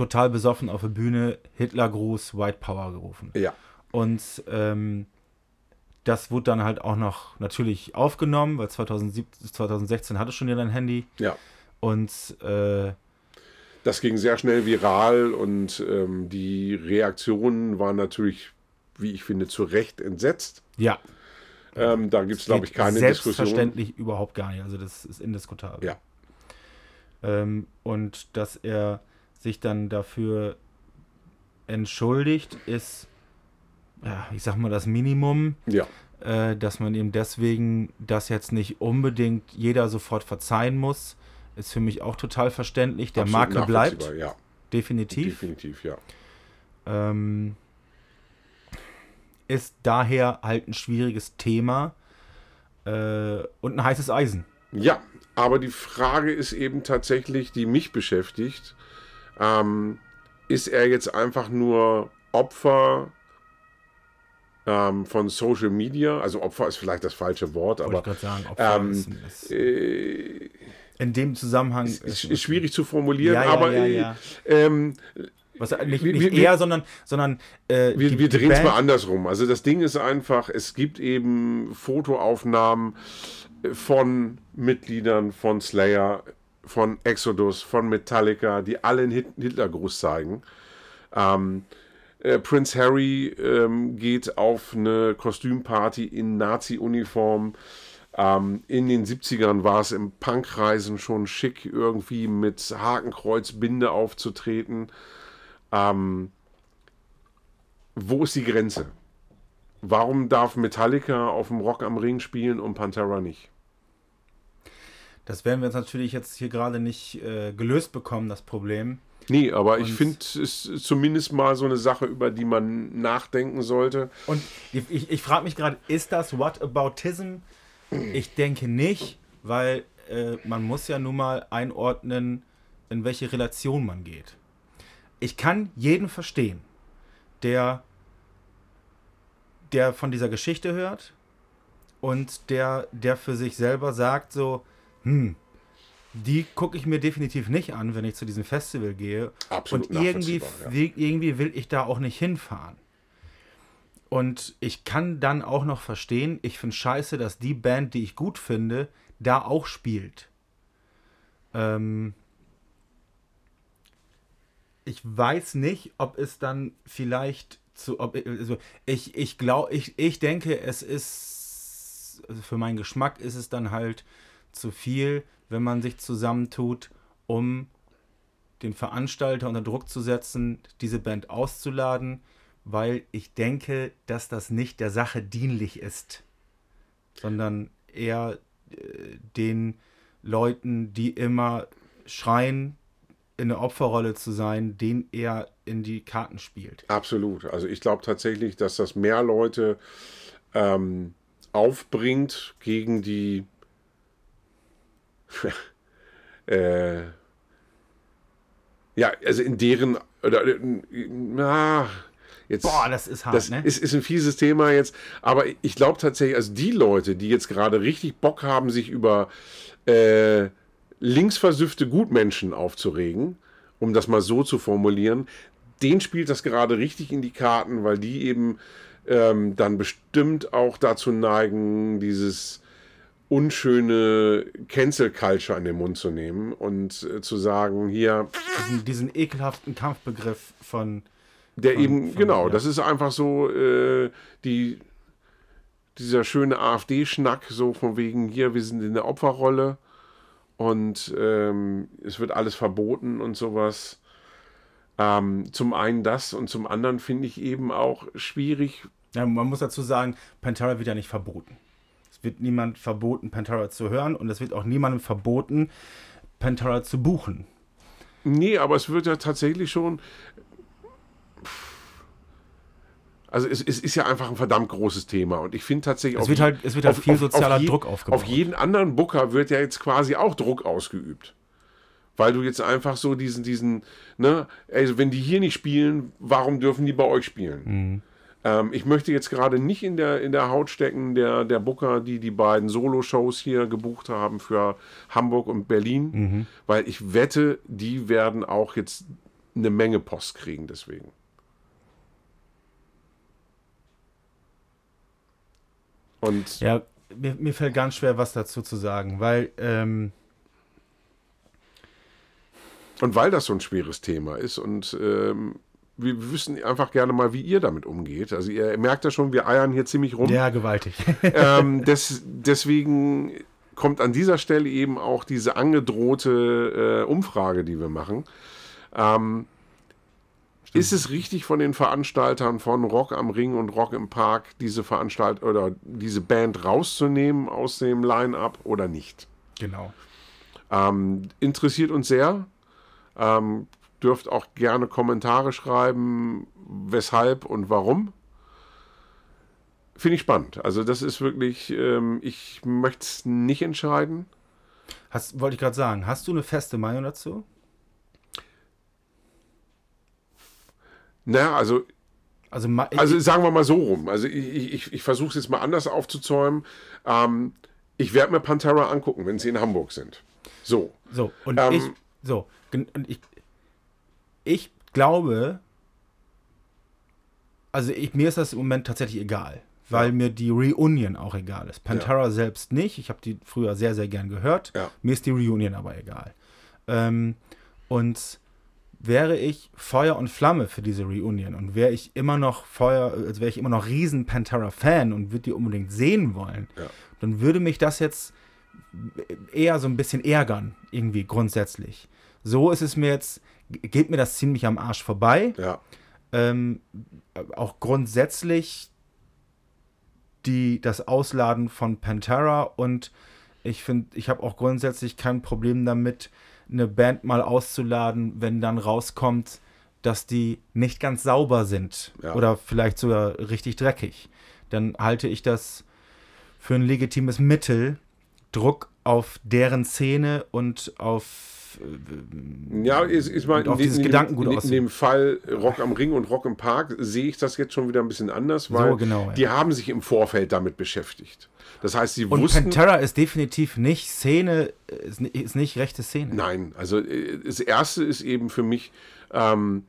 total besoffen auf der Bühne Hitlergruß White Power gerufen. Ja, Und ähm, das wurde dann halt auch noch natürlich aufgenommen, weil 2017, 2016 hatte schon jeder ein Handy. ja. Und äh, Das ging sehr schnell viral und ähm, die Reaktionen waren natürlich, wie ich finde, zu Recht entsetzt. ja, Ähm, da gibt es, glaube ich, keine Diskussion. Selbstverständlich überhaupt gar nicht. Also das ist indiskutabel. Ja. Ähm, und dass er sich dann dafür entschuldigt, ist, ja, ich sag mal, das Minimum, Ja, äh, dass man ihm deswegen das jetzt nicht unbedingt jeder sofort verzeihen muss. Ist für mich auch total verständlich. Der absolut Marke bleibt, Ja, definitiv. definitiv, ja. Ähm, ist daher halt ein schwieriges Thema äh, und ein heißes Eisen. Ja, aber die Frage ist eben tatsächlich, die mich beschäftigt. Ähm, ist er jetzt einfach nur Opfer ähm, von Social Media? Also Opfer ist vielleicht das falsche Wort, Wollte aber ich gerade sagen. Opfer ähm, ist, ist äh, in dem Zusammenhang ist, ist schwierig zu formulieren. Ja, ja, aber ja, äh. Ähm, Was, nicht Wir- nicht wir- er, sondern, sondern äh, wir, wir drehen es mal andersrum. Also das Ding ist einfach, es gibt eben Fotoaufnahmen von Mitgliedern von Slayer, von Exodus, von Metallica, die alle einen Hit- Hitlergruß zeigen. Ähm, äh, Prince Harry ähm, geht auf eine Kostümparty in Nazi-Uniform. Ähm, in den 70ern war es im Punkreisen schon schick, irgendwie mit Hakenkreuzbinde aufzutreten. Ähm, wo ist die Grenze? Warum darf Metallica auf dem Rock am Ring spielen und Pantera nicht? Das werden wir uns natürlich jetzt hier gerade nicht äh, gelöst bekommen, das Problem. Nee, aber und ich finde, es ist zumindest mal so eine Sache, über die man nachdenken sollte. Und ich, ich frage mich gerade, ist das Whataboutism? Ich denke nicht, weil äh, man muss ja nun mal einordnen, in welche Relation man geht. Ich kann jeden verstehen, der, der von dieser Geschichte hört und der, der für sich selber sagt so, hm, die gucke ich mir definitiv nicht an, wenn ich zu diesem Festival gehe. Absolut und irgendwie, ja. irgendwie will ich da auch nicht hinfahren. Und ich kann dann auch noch verstehen, ich finde scheiße, dass die Band, die ich gut finde, da auch spielt. Ähm ich weiß nicht, ob es dann vielleicht zu, ob, also ich, ich glaube, ich, ich denke, es ist, also für meinen Geschmack ist es dann halt zu viel, wenn man sich zusammentut, um den Veranstalter unter Druck zu setzen, diese Band auszuladen, weil ich denke, dass das nicht der Sache dienlich ist, sondern eher äh, den Leuten, die immer schreien, in der Opferrolle zu sein, den er in die Karten spielt. Absolut. Also ich glaube tatsächlich, dass das mehr Leute ähm, aufbringt gegen die äh, ja, also in deren oder na, jetzt Boah, das ist hart, das ne? ist, ist ein fieses Thema jetzt, aber ich glaube tatsächlich, also die Leute, die jetzt gerade richtig Bock haben, sich über äh, linksversüffte Gutmenschen aufzuregen, um das mal so zu formulieren, den spielt das gerade richtig in die Karten, weil die eben ähm, dann bestimmt auch dazu neigen, dieses unschöne Cancel Culture in den Mund zu nehmen und äh, zu sagen, hier. Diesen, diesen, ekelhaften Kampfbegriff von. Der von, eben, von, genau, ja. das ist einfach so, äh, die, dieser schöne AfD-Schnack, so von wegen, hier, wir sind in der Opferrolle und ähm, es wird alles verboten und sowas. Ähm, zum einen das und zum anderen finde ich eben auch schwierig. Ja, man muss dazu sagen, Pantera wird ja nicht verboten wird niemand verboten, Pantera zu hören und es wird auch niemandem verboten, Pantera zu buchen. Nee, aber es wird ja tatsächlich schon. Also es, es, ist ja einfach ein verdammt großes Thema und ich finde tatsächlich es wird halt es wird halt auf, viel sozialer auf je, Druck aufgebaut. Auf jeden anderen Booker wird ja jetzt quasi auch Druck ausgeübt, weil du jetzt einfach so diesen diesen ne also wenn die hier nicht spielen, warum dürfen die bei euch spielen? Mhm. Ähm, ich möchte jetzt gerade nicht in der, in der Haut stecken der, der Booker, die die beiden Solo-Shows hier gebucht haben für Hamburg und Berlin, mhm. weil ich wette, die werden auch jetzt eine Menge Post kriegen deswegen. Und ja, mir, mir fällt ganz schwer, was dazu zu sagen, weil ähm und weil das so ein schweres Thema ist und ähm, wir wissen einfach gerne mal, wie ihr damit umgeht. Also ihr merkt ja schon, wir eiern hier ziemlich rum. Ja, gewaltig. ähm, des, deswegen kommt an dieser Stelle eben auch diese angedrohte äh, Umfrage, die wir machen. Ähm, ist es richtig von den Veranstaltern von Rock am Ring und Rock im Park, diese Veranstalt oder diese Band rauszunehmen aus dem Line-up oder nicht? Genau. Ähm, interessiert uns sehr. Ähm, dürft auch gerne Kommentare schreiben, weshalb und warum. Finde ich spannend. Also das ist wirklich, ähm, ich möchte es nicht entscheiden. Hast, wollte ich gerade sagen, hast du eine feste Meinung dazu? Naja, also also, also, sagen wir mal so rum. Also ich, ich, ich versuche es jetzt mal anders aufzuzäumen. Ähm, ich werde mir Pantera angucken, wenn sie in Hamburg sind. So. So, und ähm, ich, so, und ich, ich glaube, also ich, mir ist das im Moment tatsächlich egal, weil ja. mir die Reunion auch egal ist. Pantera ja. selbst nicht. Ich habe die früher sehr, sehr gern gehört. Ja. Mir ist die Reunion aber egal. Ähm, und wäre ich Feuer und Flamme für diese Reunion und wäre ich immer noch Feuer, also wäre ich immer noch riesen Pantera-Fan und würde die unbedingt sehen wollen, dann würde mich das jetzt eher so ein bisschen ärgern, irgendwie grundsätzlich. So ist es mir jetzt, geht mir das ziemlich am Arsch vorbei. Ja. Ähm, auch grundsätzlich die, das Ausladen von Pantera und Ich finde, ich habe auch grundsätzlich kein Problem damit, eine Band mal auszuladen, wenn dann rauskommt, dass die nicht ganz sauber sind Ja. oder vielleicht sogar richtig dreckig. Dann halte ich das für ein legitimes Mittel, Druck auf deren Szene und auf Ja, ist, ist mal in, dieses Gedankengut in, in dem Fall Rock am Ring und Rock im Park sehe ich das jetzt schon wieder ein bisschen anders, weil genau, ja. die haben sich im Vorfeld damit beschäftigt. Das heißt, sie Und wussten. Pantera ist definitiv nicht Szene, ist, ni- ist nicht rechte Szene. Nein, also äh, das erste ist eben für mich, ähm,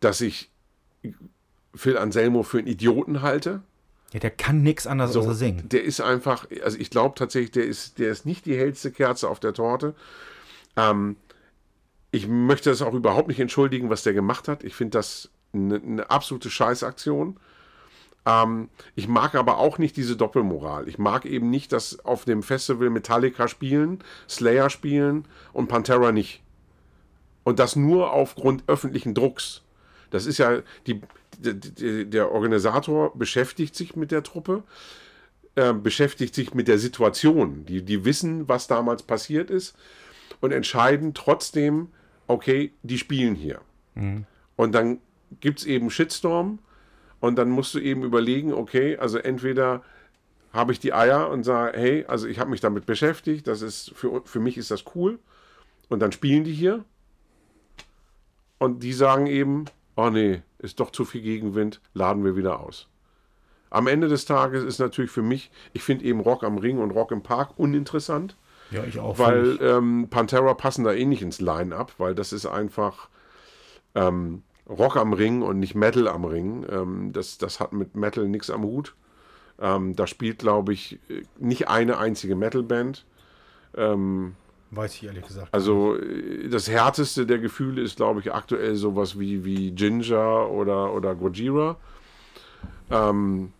dass ich Phil Anselmo für einen Idioten halte. Ja, der kann nichts anderes außer singen. Der ist einfach, also ich glaube tatsächlich, der ist, der ist nicht die hellste Kerze auf der Torte. Ähm, ich möchte das auch überhaupt nicht entschuldigen, was der gemacht hat. Ich finde das eine, eine absolute Scheißaktion. Ähm, ich mag aber auch nicht diese Doppelmoral. Ich mag eben nicht, dass auf dem Festival Metallica spielen, Slayer spielen und Pantera nicht. Und das nur aufgrund öffentlichen Drucks. Das ist ja, die, die, der Organisator beschäftigt sich mit der Truppe, äh, beschäftigt sich mit der Situation. Die, die wissen, was damals passiert ist und entscheiden trotzdem, okay, die spielen hier. Und dann gibt es eben Shitstorm und dann musst du eben überlegen, okay, also entweder habe ich die Eier und sage, hey, also ich habe mich damit beschäftigt, das ist für, für mich ist das cool und dann spielen die hier und die sagen eben, oh nee, ist doch zu viel Gegenwind, laden wir wieder aus. Am Ende des Tages ist natürlich für mich, ich finde eben Rock am Ring und Rock im Park uninteressant, Ja, ich auch. weil ähm, Pantera passen da eh nicht ins Line-Up, weil das ist einfach ähm, Rock am Ring und nicht Metal am Ring. Ähm, das, das hat mit Metal nichts am Hut. Ähm, da spielt, glaube ich, nicht eine einzige Metalband. Weiß ich ehrlich gesagt. Also äh, das härteste der Gefühle ist, glaube ich, aktuell sowas wie, wie Ginger oder, oder Gojira. Ähm,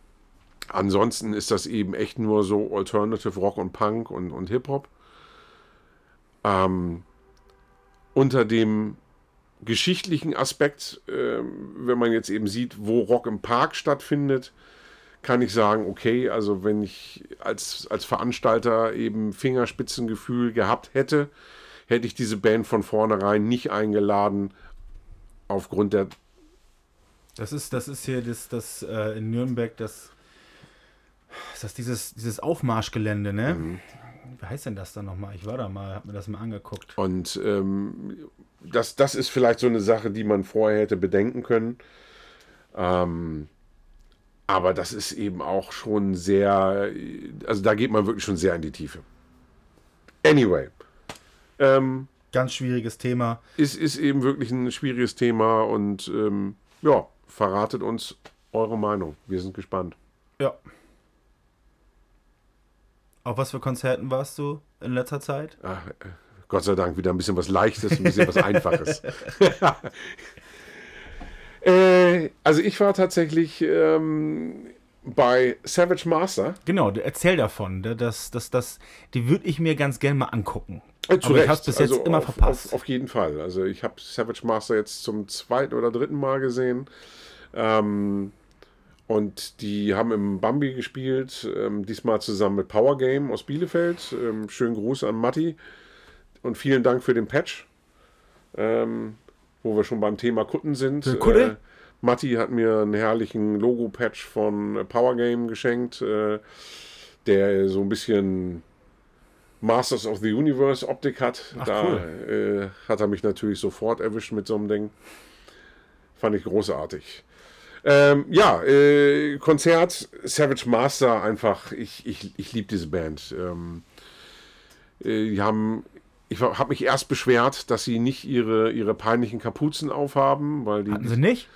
ansonsten ist das eben echt nur so Alternative Rock und Punk und, und Hip-Hop. Ähm, unter dem geschichtlichen Aspekt, ähm, wenn man jetzt eben sieht, wo Rock im Park stattfindet, kann ich sagen, okay, also wenn ich als, als Veranstalter eben Fingerspitzengefühl gehabt hätte, hätte ich diese Band von vornherein nicht eingeladen, aufgrund der. Das ist, das ist hier das, das äh, in Nürnberg, das, das dieses, dieses Aufmarschgelände, ne? Mhm. Wie heißt denn das dann nochmal? Ich war da mal, hab mir das mal angeguckt. Und ähm, das, das ist vielleicht so eine Sache, die man vorher hätte bedenken können. Ähm, aber das ist eben auch schon sehr, also da geht man wirklich schon sehr in die Tiefe. Anyway, ähm, Ganz schwieriges Thema. ist, ist eben wirklich ein schwieriges Thema und ähm, ja, verratet uns eure Meinung. Wir sind gespannt. Ja. Auf was für Konzerten warst du in letzter Zeit? Ach, äh, Gott sei Dank wieder ein bisschen was Leichtes, ein bisschen was Einfaches. äh, also ich war tatsächlich ähm, bei Savage Master. Genau, erzähl davon. Das, das, das, die würde ich mir ganz gerne mal angucken. Äh, zu Aber ich habe bis jetzt Also immer auf, verpasst. Auf, auf jeden Fall. Also ich habe Savage Master jetzt zum zweiten oder dritten Mal gesehen. Ähm, und die haben im Bambi gespielt, ähm, diesmal zusammen mit Power Game aus Bielefeld. Ähm, schönen Gruß an Matti und vielen Dank für den Patch. Ähm, wo wir schon beim Thema Kutten sind. Kutte? Äh, Matti hat mir einen herrlichen Logo-Patch von Power Game geschenkt, äh, der so ein bisschen Masters of the Universe Optik hat. Ach, da cool. äh, hat er mich natürlich sofort erwischt mit so einem Ding. Fand ich großartig. Ähm, ja, äh, Konzert, Savage Master, einfach, ich, ich, ich liebe diese Band. Ähm, äh, die haben, ich habe mich erst beschwert, dass sie nicht ihre, ihre peinlichen Kapuzen aufhaben, weil die, Hatten sie nicht?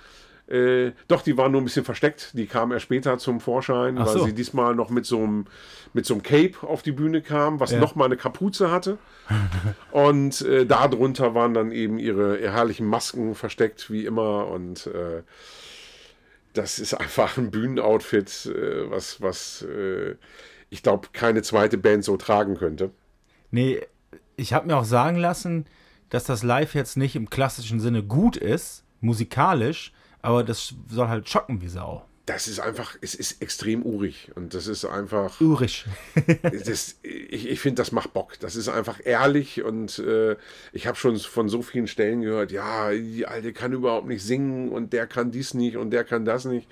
äh, doch, die waren nur ein bisschen versteckt. Die kamen erst später zum Vorschein, Ach weil so. sie diesmal noch mit so einem mit so einem Cape auf die Bühne kam, was Ja. noch mal eine Kapuze hatte. und äh, darunter waren dann eben ihre herrlichen Masken versteckt, wie immer. Und äh, das ist einfach ein Bühnenoutfit, äh, was, was äh, ich glaube, keine zweite Band so tragen könnte. Nee, ich habe mir auch sagen lassen, dass das Live jetzt nicht im klassischen Sinne gut ist, musikalisch, aber das soll halt schocken wie Sau. Das ist einfach, es ist extrem urig und das ist einfach. Urisch. das, ich ich finde, das macht Bock. Das ist einfach ehrlich und äh, ich habe schon von so vielen Stellen gehört, ja, die Alte kann überhaupt nicht singen und der kann dies nicht und der kann das nicht.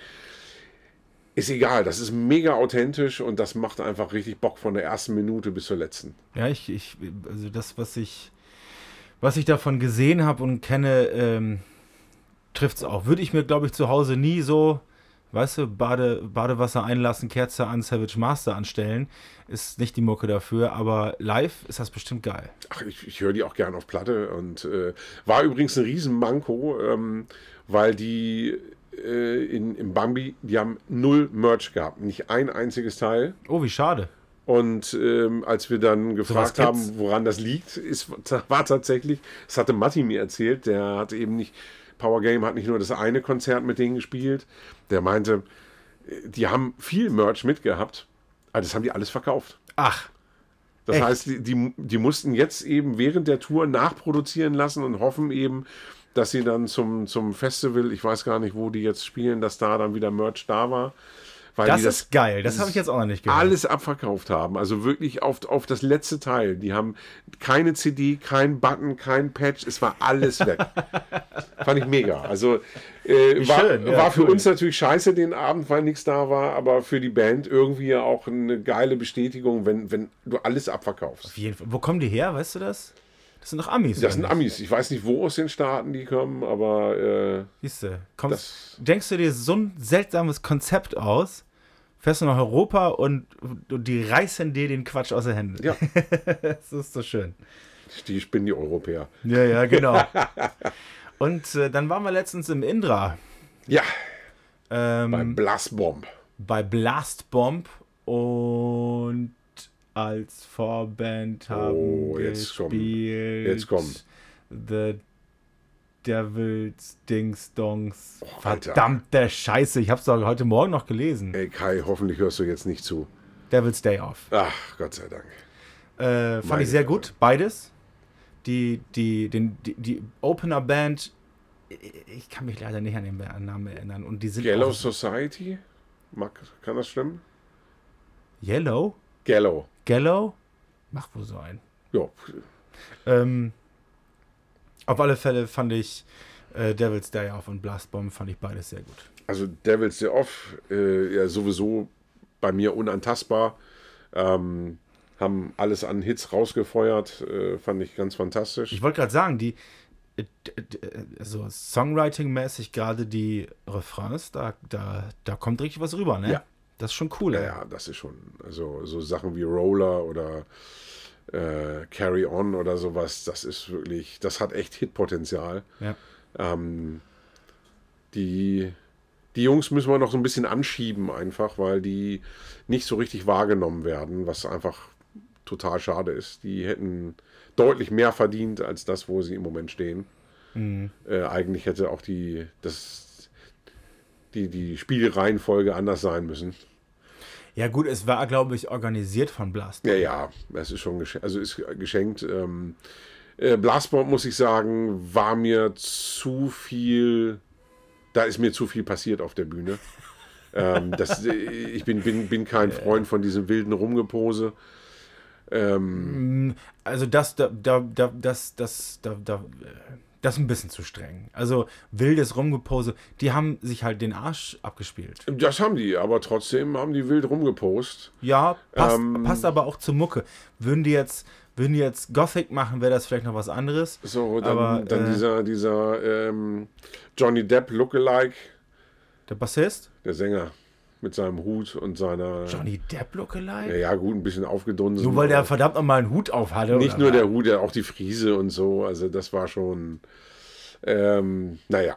Ist egal, das ist mega authentisch und das macht einfach richtig Bock von der ersten Minute bis zur letzten. Ja, ich, ich also das, was ich, was ich davon gesehen habe und kenne, ähm, trifft es auch. Würde ich mir, glaube ich, zu Hause nie so weißt du, Bade, Badewasser einlassen, Kerze an, Savage Master anstellen, ist nicht die Mucke dafür, aber live ist das bestimmt geil. Ach, ich, ich höre die auch gern auf Platte und äh, war übrigens ein Riesenmanko, ähm, weil die äh, in, im Bambi, die haben null Merch gehabt, nicht ein einziges Teil. Oh, wie schade. Und ähm, als wir dann gefragt haben, woran das liegt, ist, war tatsächlich, das hatte Matti mir erzählt, der hat eben nicht Power Game hat nicht nur das eine Konzert mit denen gespielt. Der meinte, die haben viel Merch mitgehabt, aber das haben die alles verkauft. Ach. Das echt? heißt, die, die, die mussten jetzt eben während der Tour nachproduzieren lassen und hoffen eben, dass sie dann zum, zum Festival, ich weiß gar nicht, wo die jetzt spielen, dass da dann wieder Merch da war. Weil das, das ist geil, das habe ich jetzt auch noch nicht gehört. Alles abverkauft haben, also wirklich auf, auf das letzte Teil. Die haben keine CD, kein Button, kein Patch, es war alles weg. Fand ich mega. Also äh, war, Schön, ja, war für cool. uns natürlich scheiße den Abend, weil nichts da war, aber für die Band irgendwie auch eine geile Bestätigung, wenn, wenn du alles abverkaufst. Auf jeden Fall. Wo kommen die her, weißt du das? Das sind doch Amis. Das sind nicht? Amis. Ich weiß nicht, wo aus den Staaten die kommen, aber. Äh, Siehst du, denkst du dir so ein seltsames Konzept aus, fährst du nach Europa und, und die reißen dir den Quatsch aus den Händen. Ja. das ist so schön. Die spinnen die Europäer. Ja, ja, genau. und äh, dann waren wir letztens im Indra. Ja. Ähm, bei Blastbomb. Bei Blastbomb und als Vorband haben oh, jetzt gespielt. Kommt. Jetzt kommt. The Devils, Dings, Dongs. Oh, Verdammte Scheiße, ich hab's doch heute Morgen noch gelesen. Ey Kai, hoffentlich hörst du jetzt nicht zu. Devil's Day Off. Ach, Gott sei Dank. Äh, fand Meine ich sehr gut, beides. Die, die, den, die, die Opener-Band, ich kann mich leider nicht an den Namen erinnern. Und die sind Yellow Society? Kann das stimmen? Yellow? Gallow. Gallow? Macht wohl so ein. Ja. Ähm, auf alle Fälle fand ich äh, Devil's Day Off und Blast Bomb fand ich beides sehr gut. Also Devil's Day Off, äh, ja sowieso bei mir unantastbar. Ähm, haben alles an Hits rausgefeuert, äh, fand ich ganz fantastisch. Ich wollte gerade sagen, die äh, so Songwriting-mäßig gerade die Refrains, da, da, da kommt richtig was rüber, ne? Ja. Das ist schon cool, ja. Ja, das ist schon, also so Sachen wie Roller oder äh, Carry On oder sowas, das ist wirklich, das hat echt Hitpotenzial. Ja. Ähm, die, die Jungs müssen wir noch so ein bisschen anschieben, einfach, weil die nicht so richtig wahrgenommen werden, was einfach total schade ist. Die hätten deutlich mehr verdient als das, wo sie im Moment stehen. Mhm. Äh, eigentlich hätte auch die, das, die, die Spielreihenfolge anders sein müssen. Ja, gut, es war, glaube ich, organisiert von Blast. Ja, ja, es ist schon geschenkt. Also ist geschenkt. Ähm, äh, Blastbomb, muss ich sagen, war mir zu viel. Da ist mir zu viel passiert auf der Bühne. ähm, das, ich bin, bin, bin kein Freund von diesem wilden Rumgepose. Ähm, also das, da, da, das, das, da, da, das ist ein bisschen zu streng. Also wildes Rumgepose, die haben sich halt den Arsch abgespielt. Das haben die, aber trotzdem haben die wild rumgepost. Ja, passt, ähm, passt aber auch zur Mucke. Würden die jetzt, würden die jetzt Gothic machen, wäre das vielleicht noch was anderes. So, dann, aber, dann äh, dieser, dieser ähm, Johnny Depp Lookalike. Der Bassist? Der Sänger mit seinem Hut und seiner. Johnny Depp Lookalike? Ja, ja, gut, ein bisschen aufgedunsen. Nur weil der verdammt nochmal einen Hut auf hatte. Nicht nur der Hut, auch die Friese und so. Also, das war schon. Ähm, naja.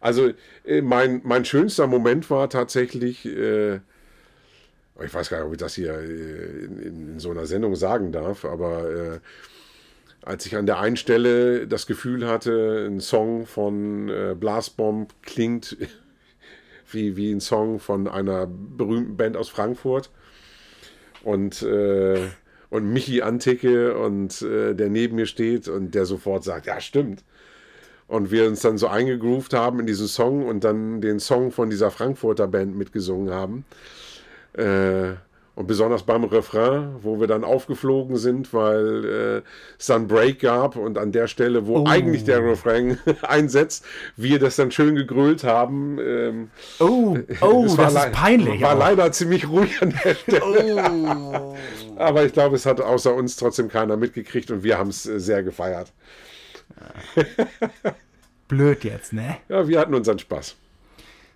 Also, äh, mein, mein schönster Moment war tatsächlich. Äh, ich weiß gar nicht, ob ich das hier äh, in, in so einer Sendung sagen darf, aber äh, als ich an der einen Stelle das Gefühl hatte, ein Song von äh, Blastbomb klingt wie, wie ein Song von einer berühmten Band aus Frankfurt. Und, äh, und Michi anticke und äh, der neben mir steht und der sofort sagt, ja, stimmt. Und wir uns dann so eingegroovt haben in diesen Song und dann den Song von dieser Frankfurter Band mitgesungen haben. Äh, und besonders beim Refrain, wo wir dann aufgeflogen sind, weil äh, es dann Break gab und an der Stelle, wo Oh. eigentlich der Refrain einsetzt, wir das dann schön gegrölt haben. Ähm, Oh, oh das ist peinlich. War auch. leider ziemlich ruhig an der Stelle. Oh. Aber ich glaube, es hat außer uns trotzdem keiner mitgekriegt und wir haben es äh, sehr gefeiert. Blöd jetzt, ne? Ja, wir hatten unseren Spaß.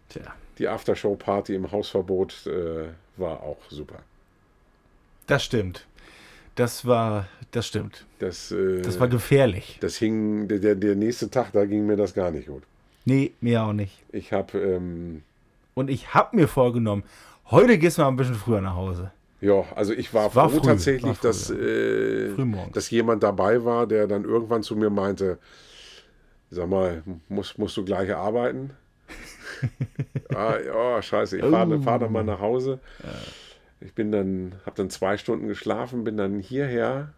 Tja. Die Aftershow-Party im Hausverbot äh, war auch super. Das stimmt. Das war, das stimmt. Das, äh, Das war gefährlich. das hing, der, der, nächste Tag, da ging mir das gar nicht gut. Nee, mir auch nicht. Ich habe, ähm, Und ich habe mir vorgenommen, heute gehst du mal ein bisschen früher nach Hause. ja, also ich war, war froh früh, tatsächlich, war früh, dass, äh, Frühmorgens. dass jemand dabei war, der dann irgendwann zu mir meinte, sag mal, musst, musst du gleich arbeiten? Ah, ja, scheiße, ich fahre fahr dann mal nach Hause. Ich bin dann, habe dann zwei Stunden geschlafen, bin dann hierher,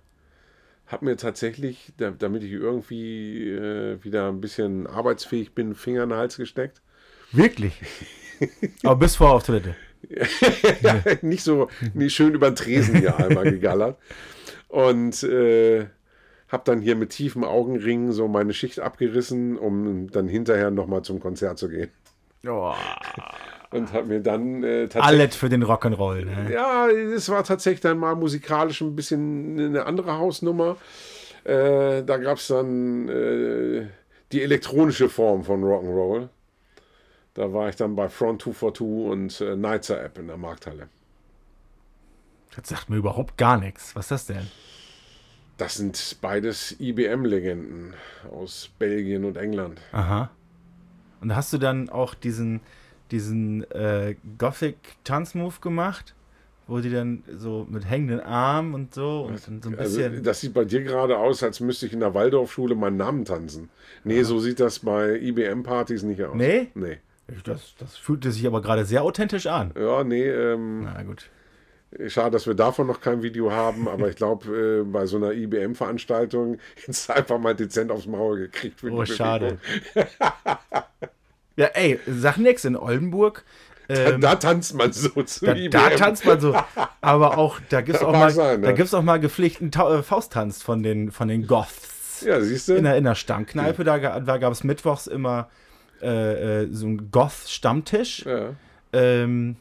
habe mir tatsächlich, da, damit ich irgendwie äh, wieder ein bisschen arbeitsfähig bin, Finger in den Hals gesteckt. Wirklich? Aber bis vor auf Toilette. nicht so nicht schön über den Tresen hier einmal gegallert. Und äh, habe dann hier mit tiefen Augenringen so meine Schicht abgerissen, um dann hinterher nochmal zum Konzert zu gehen. Oh, Und habe mir dann äh, tatsächlich. alles für den Rock'n'Roll, ne? Ja, es war tatsächlich dann mal musikalisch ein bisschen eine andere Hausnummer. Äh, da gab es dann äh, die elektronische Form von Rock'n'Roll. Da war ich dann bei Front 242 und äh, Nitzer App in der Markthalle. Das sagt mir überhaupt gar nichts. Was ist das denn? Das sind beides IBM-Legenden aus Belgien und England. Aha. Und hast du dann auch diesen, diesen äh, Gothic-Tanzmove gemacht? Wo die dann so mit hängenden Armen und so und so ein Also, bisschen. das sieht bei dir gerade aus, als müsste ich in der Waldorfschule meinen Namen tanzen. Nee, so sieht das bei IBM-Partys nicht aus. Nee? Nee. das, das fühlte sich aber gerade sehr authentisch an. Ja, nee, ähm, Na gut. Schade, dass wir davon noch kein Video haben, aber ich glaube, äh, bei so einer IBM-Veranstaltung jetzt einfach mal dezent aufs Maul gekriegt. Oh, schade. Ja, ey, sag nix in Oldenburg. Ähm, Da tanzt man so zu da, IBM. da tanzt man so. Aber auch, da gibt's auch Mag mal, sein, da ne? gibt's auch mal gepflichten Ta äh, Fausttanz von den, von den Goths. Ja, siehst du? In der, in der Stammkneipe, da, ga- da gab es mittwochs immer äh, äh, so einen Goth-Stammtisch. Ja. ähm,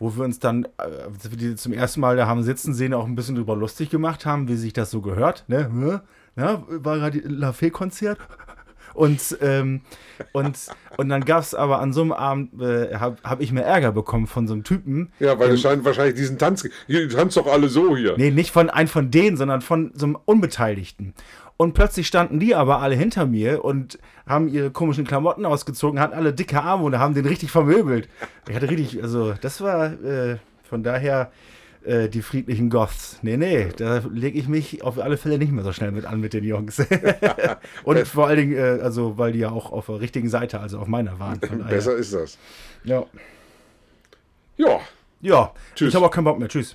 wo wir uns dann, äh, als wir die zum ersten Mal da haben sitzen sehen, auch ein bisschen drüber lustig gemacht haben, wie sich das so gehört. Ne? Ja, war gerade La Fee-Konzert. Und, ähm, und, und dann gab es aber an so einem Abend, äh, habe hab ich mir Ärger bekommen von so einem Typen. Ja, weil es scheint wahrscheinlich diesen Tanz. Ihr tanzt doch alle so hier. Nee, nicht von einem von denen, sondern von so einem Unbeteiligten. Und plötzlich standen die aber alle hinter mir und haben ihre komischen Klamotten ausgezogen, hatten alle dicke Arme und haben den richtig vermöbelt. Ich hatte richtig, also das war äh, von daher äh, die friedlichen Goths. Nee, nee, da lege ich mich auf alle Fälle nicht mehr so schnell mit an mit den Jungs. und vor allen Dingen, äh, also weil die ja auch auf der richtigen Seite, also auf meiner waren. Besser ist das. Ja. Ja, Ja, Tschüss. ich habe auch keinen Bock mehr. Tschüss.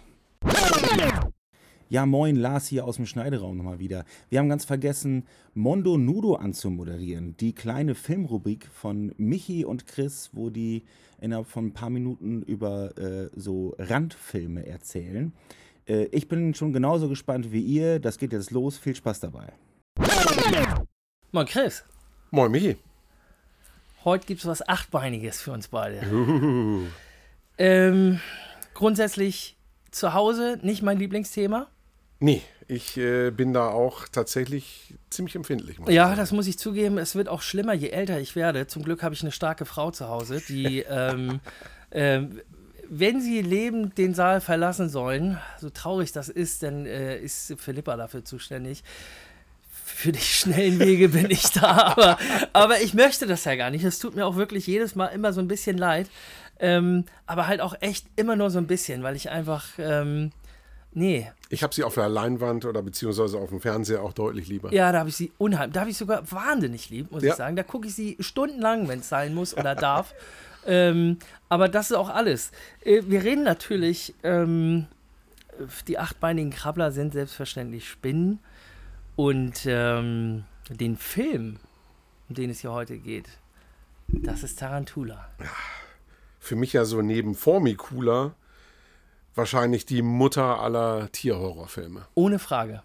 Ja, moin, Lars hier aus dem Schneideraum nochmal wieder. Wir haben ganz vergessen, Mondo Nudo anzumoderieren. Die kleine Filmrubrik von Michi und Chris, wo die innerhalb von ein paar Minuten über äh, so Randfilme erzählen. Äh, ich bin schon genauso gespannt wie ihr. Das geht jetzt los. Viel Spaß dabei. Moin Chris, moin Michi. heute gibt's was Achtbeiniges für uns beide. Ähm, grundsätzlich zu Hause nicht mein Lieblingsthema. Nee, ich äh, bin da auch tatsächlich ziemlich empfindlich. Ja, das muss ich zugeben. Es wird auch schlimmer, je älter ich werde. Zum Glück habe ich eine starke Frau zu Hause, die, ähm, ähm, wenn sie lebend den Saal verlassen sollen, so traurig das ist, dann äh, ist Philippa dafür zuständig. Für die schnellen Wege bin ich da, aber, aber ich möchte das ja gar nicht. Es tut mir auch wirklich jedes Mal immer so ein bisschen leid. Ähm, aber halt auch echt immer nur so ein bisschen, weil ich einfach, ähm, nee, Ich habe sie auf der Leinwand oder beziehungsweise auf dem Fernseher auch deutlich lieber. Ja, da habe ich sie unheimlich, da habe ich sogar wahnsinnig lieb, muss Ja. ich sagen. Da gucke ich sie stundenlang, wenn es sein muss oder darf. ähm, aber das ist auch alles. Äh, wir reden natürlich, ähm, die achtbeinigen Krabbler sind selbstverständlich Spinnen. Und ähm, den Film, um den es hier heute geht, das ist Tarantula. Für mich ja so neben Formicula wahrscheinlich die Mutter aller Tierhorrorfilme. Ohne Frage.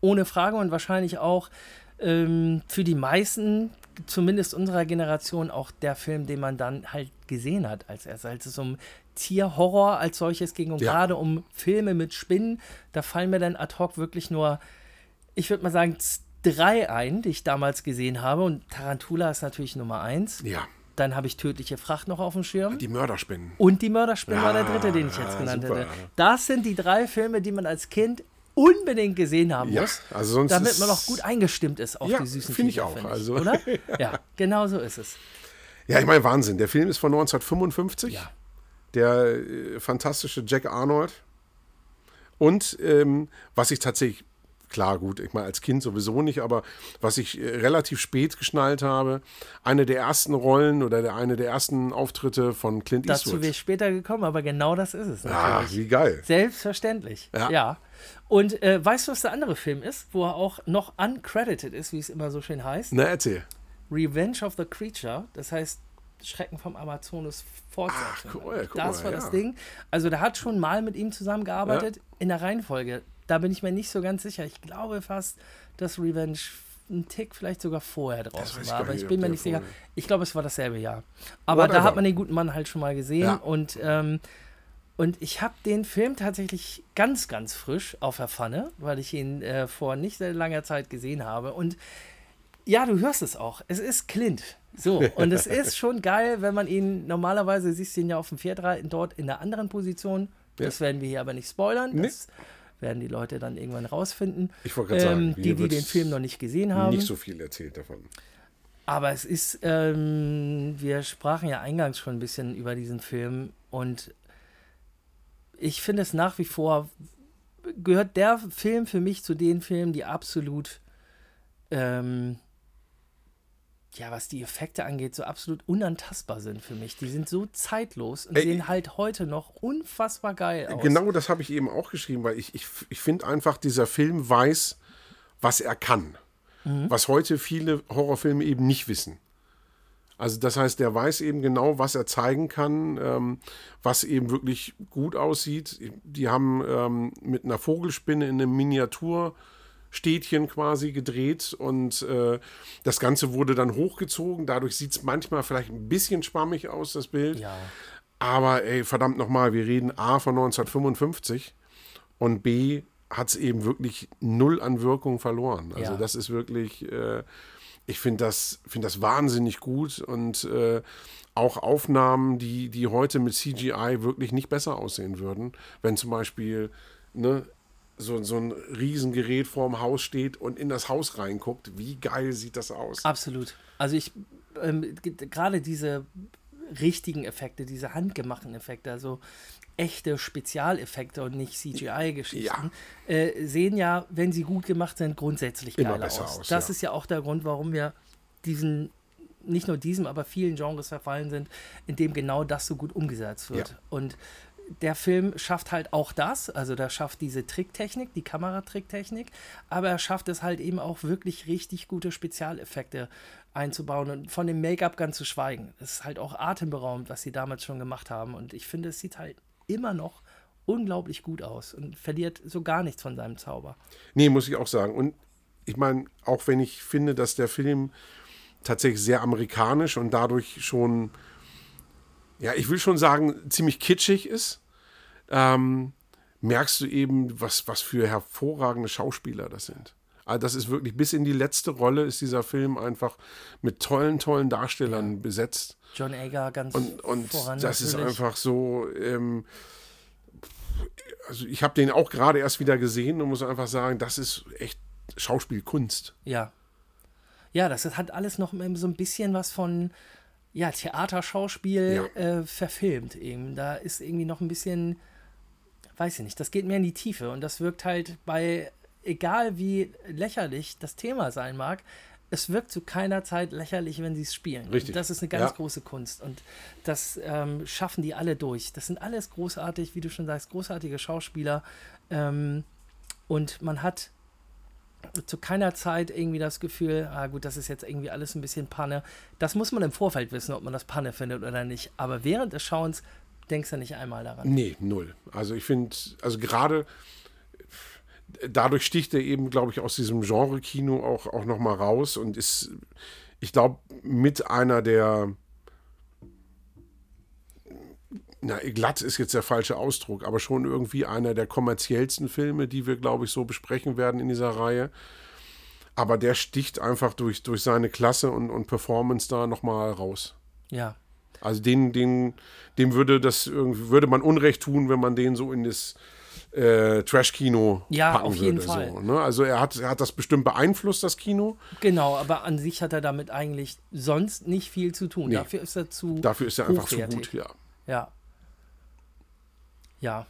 Ohne Frage und wahrscheinlich auch ähm, für die meisten, zumindest unserer Generation, auch der Film, den man dann halt gesehen hat, als erst, als es um Tierhorror als solches ging und Ja. gerade um Filme mit Spinnen, da fallen mir dann ad hoc wirklich nur, ich würde mal sagen, drei ein, die ich damals gesehen habe und Tarantula ist natürlich Nummer eins. Ja, Dann habe ich tödliche Fracht noch auf dem Schirm. die Mörderspinnen. Und die Mörderspinne war der Ja, dritte, den ich jetzt genannt super. hätte. Das sind die drei Filme, die man als Kind unbedingt gesehen haben Ja, muss, also sonst damit man auch gut eingestimmt ist auf Ja, die süßen finde ich auch, finde also- oder? Ja, genau so ist es. Ja, ich meine, Wahnsinn. Der Film ist von 1955. Ja. Der äh, fantastische Jack Arnold. Und ähm, was ich tatsächlich, klar, gut, ich meine, als Kind sowieso nicht, aber was ich äh, relativ spät geschnallt habe, eine der ersten Rollen oder der, eine der ersten Auftritte von Clint Dazu Eastwood. wäre ich später gekommen, aber genau das ist es Ah, natürlich. wie geil. Selbstverständlich. Ja. Ja. Und äh, weißt du, was der andere Film ist, wo er auch noch uncredited ist, wie es immer so schön heißt? Na, erzähl. Revenge of the Creature, das heißt Schrecken vom Amazonas Fortsetzung. Ach, cool, guck das war das ja. Ding. Also der hat schon mal mit ihm zusammengearbeitet in der Reihenfolge. Da bin ich mir nicht so ganz sicher. Ich glaube fast, dass Revenge ein Tick vielleicht sogar vorher draußen war, aber ich bin mir nicht sicher. Ich glaube, es war dasselbe Jahr. Aber da Whatever. hat man den guten Mann halt schon mal gesehen Ja. und ähm, und ich habe den Film tatsächlich ganz, ganz frisch auf der Pfanne, weil ich ihn äh, vor nicht sehr langer Zeit gesehen habe. Und ja, du hörst es auch. Es ist Clint. So, und es ist schon geil, wenn man ihn normalerweise siehst du ihn ja auf dem Pferd reiten, dort in der anderen Position. Das werden wir hier aber nicht spoilern. Nee. Das werden die Leute dann irgendwann rausfinden. Ich wollte gerade sagen, ähm, hier die, die den Film noch nicht gesehen haben. Nicht so viel erzählt davon. Aber es ist, ähm, wir sprachen ja eingangs schon ein bisschen über diesen Film und ich finde es nach wie vor, gehört der Film für mich zu den Filmen, die absolut, ähm, ja, was die Effekte angeht, so absolut unantastbar sind für mich. Die sind so zeitlos und Ey, sehen halt heute noch unfassbar geil aus. Genau das habe ich eben auch geschrieben, weil ich, ich, ich finde einfach, dieser Film weiß, was er kann. Was heute viele Horrorfilme eben nicht wissen. Also das heißt, der weiß eben genau, was er zeigen kann, ähm, was eben wirklich gut aussieht. Die haben ähm, mit einer Vogelspinne in einem Miniaturstädtchen quasi gedreht und äh, das Ganze wurde dann hochgezogen. Dadurch sieht es manchmal vielleicht ein bisschen schwammig aus, das Bild. Ja. Aber ey, verdammt nochmal, wir reden A von 1955 und B hat es eben wirklich null an Wirkung verloren. Also Ja. das ist wirklich, äh, ich finde das, find das wahnsinnig gut und äh, auch Aufnahmen, die, die heute mit CGI wirklich nicht besser aussehen würden, wenn zum Beispiel ne, so, so ein Riesengerät vorm Haus steht und in das Haus reinguckt, wie geil sieht das aus? Absolut. Also ich, ähm, gerade diese richtigen Effekte, diese handgemachten Effekte, also echte Spezialeffekte und nicht CGI-Geschichten, äh, sehen ja, wenn sie gut gemacht sind, grundsätzlich Immer geil besser aus. aus, Das ja. ist ja auch der Grund, warum wir diesen, nicht nur diesem, aber vielen Genres verfallen sind, in dem genau das so gut umgesetzt wird. Ja. Und der Film schafft halt auch das, also der schafft diese Tricktechnik, die Kameratricktechnik, aber er schafft es halt eben auch wirklich richtig gute Spezialeffekte einzubauen und von dem Make-up ganz zu schweigen. Es ist halt auch atemberaubend, was sie damals schon gemacht haben und ich finde, es sieht halt immer noch unglaublich gut aus und verliert so gar nichts von seinem Zauber. Nee, muss ich auch sagen. Und ich meine, auch wenn ich finde, dass der Film tatsächlich sehr amerikanisch und dadurch schon, ja, ich will schon sagen, ziemlich kitschig ist, ähm, merkst du eben, was, was für hervorragende Schauspieler das sind. Also das ist wirklich, bis in die letzte Rolle ist dieser Film einfach mit tollen, tollen Darstellern besetzt. John Agar ganz Und, und voran das ist natürlich. einfach so. Ähm, also ich habe den auch gerade erst wieder gesehen und muss einfach sagen, das ist echt Schauspielkunst. Ja. Ja, das hat alles noch so ein bisschen was von ja, Theaterschauspiel äh, verfilmt eben. Da ist irgendwie noch ein bisschen, weiß ich nicht, das geht mehr in die Tiefe und das wirkt halt bei, egal wie lächerlich das Thema sein mag, es wirkt zu keiner Zeit lächerlich, wenn sie es spielen. Richtig. Und das ist eine ganz Ja. große Kunst und das ähm, schaffen die alle durch. Das sind alles großartig, wie du schon sagst, großartige Schauspieler ähm, und man hat zu keiner Zeit irgendwie das Gefühl, ah gut, das ist jetzt irgendwie alles ein bisschen Panne. Das muss man im Vorfeld wissen, ob man das Panne findet oder nicht. Aber während des Schauens denkst du nicht einmal daran. Nee, null. Also ich finde, also gerade dadurch sticht er eben, glaube ich, aus diesem Genre-Kino auch, auch nochmal raus und ist, ich glaube, mit einer der na, glatt ist jetzt der falsche Ausdruck, aber schon irgendwie einer der kommerziellsten Filme, die wir, glaube ich, so besprechen werden in dieser Reihe. Aber der sticht einfach durch, durch seine Klasse und, und Performance da nochmal raus. Ja. Also den, den, dem würde das irgendwie, würde man Unrecht tun, wenn man den so in das äh, Trash-Kino Ja, packen auf jeden würde. Fall. So, ne? Also er hat, er hat das bestimmt beeinflusst, das Kino. Genau, aber an sich hat er damit eigentlich sonst nicht viel zu tun. Nee. Dafür ist er zu. Dafür ist er einfach zu gut, ja. Ja. Ja.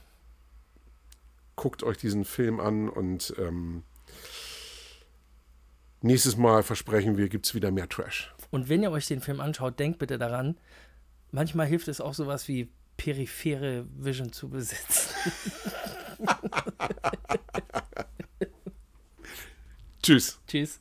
guckt euch diesen Film an und ähm, nächstes Mal versprechen wir, gibt es wieder mehr Trash. Und wenn ihr euch den Film anschaut, denkt bitte daran, manchmal hilft es auch sowas wie periphere Vision zu besitzen. Tschüss. Tschüss.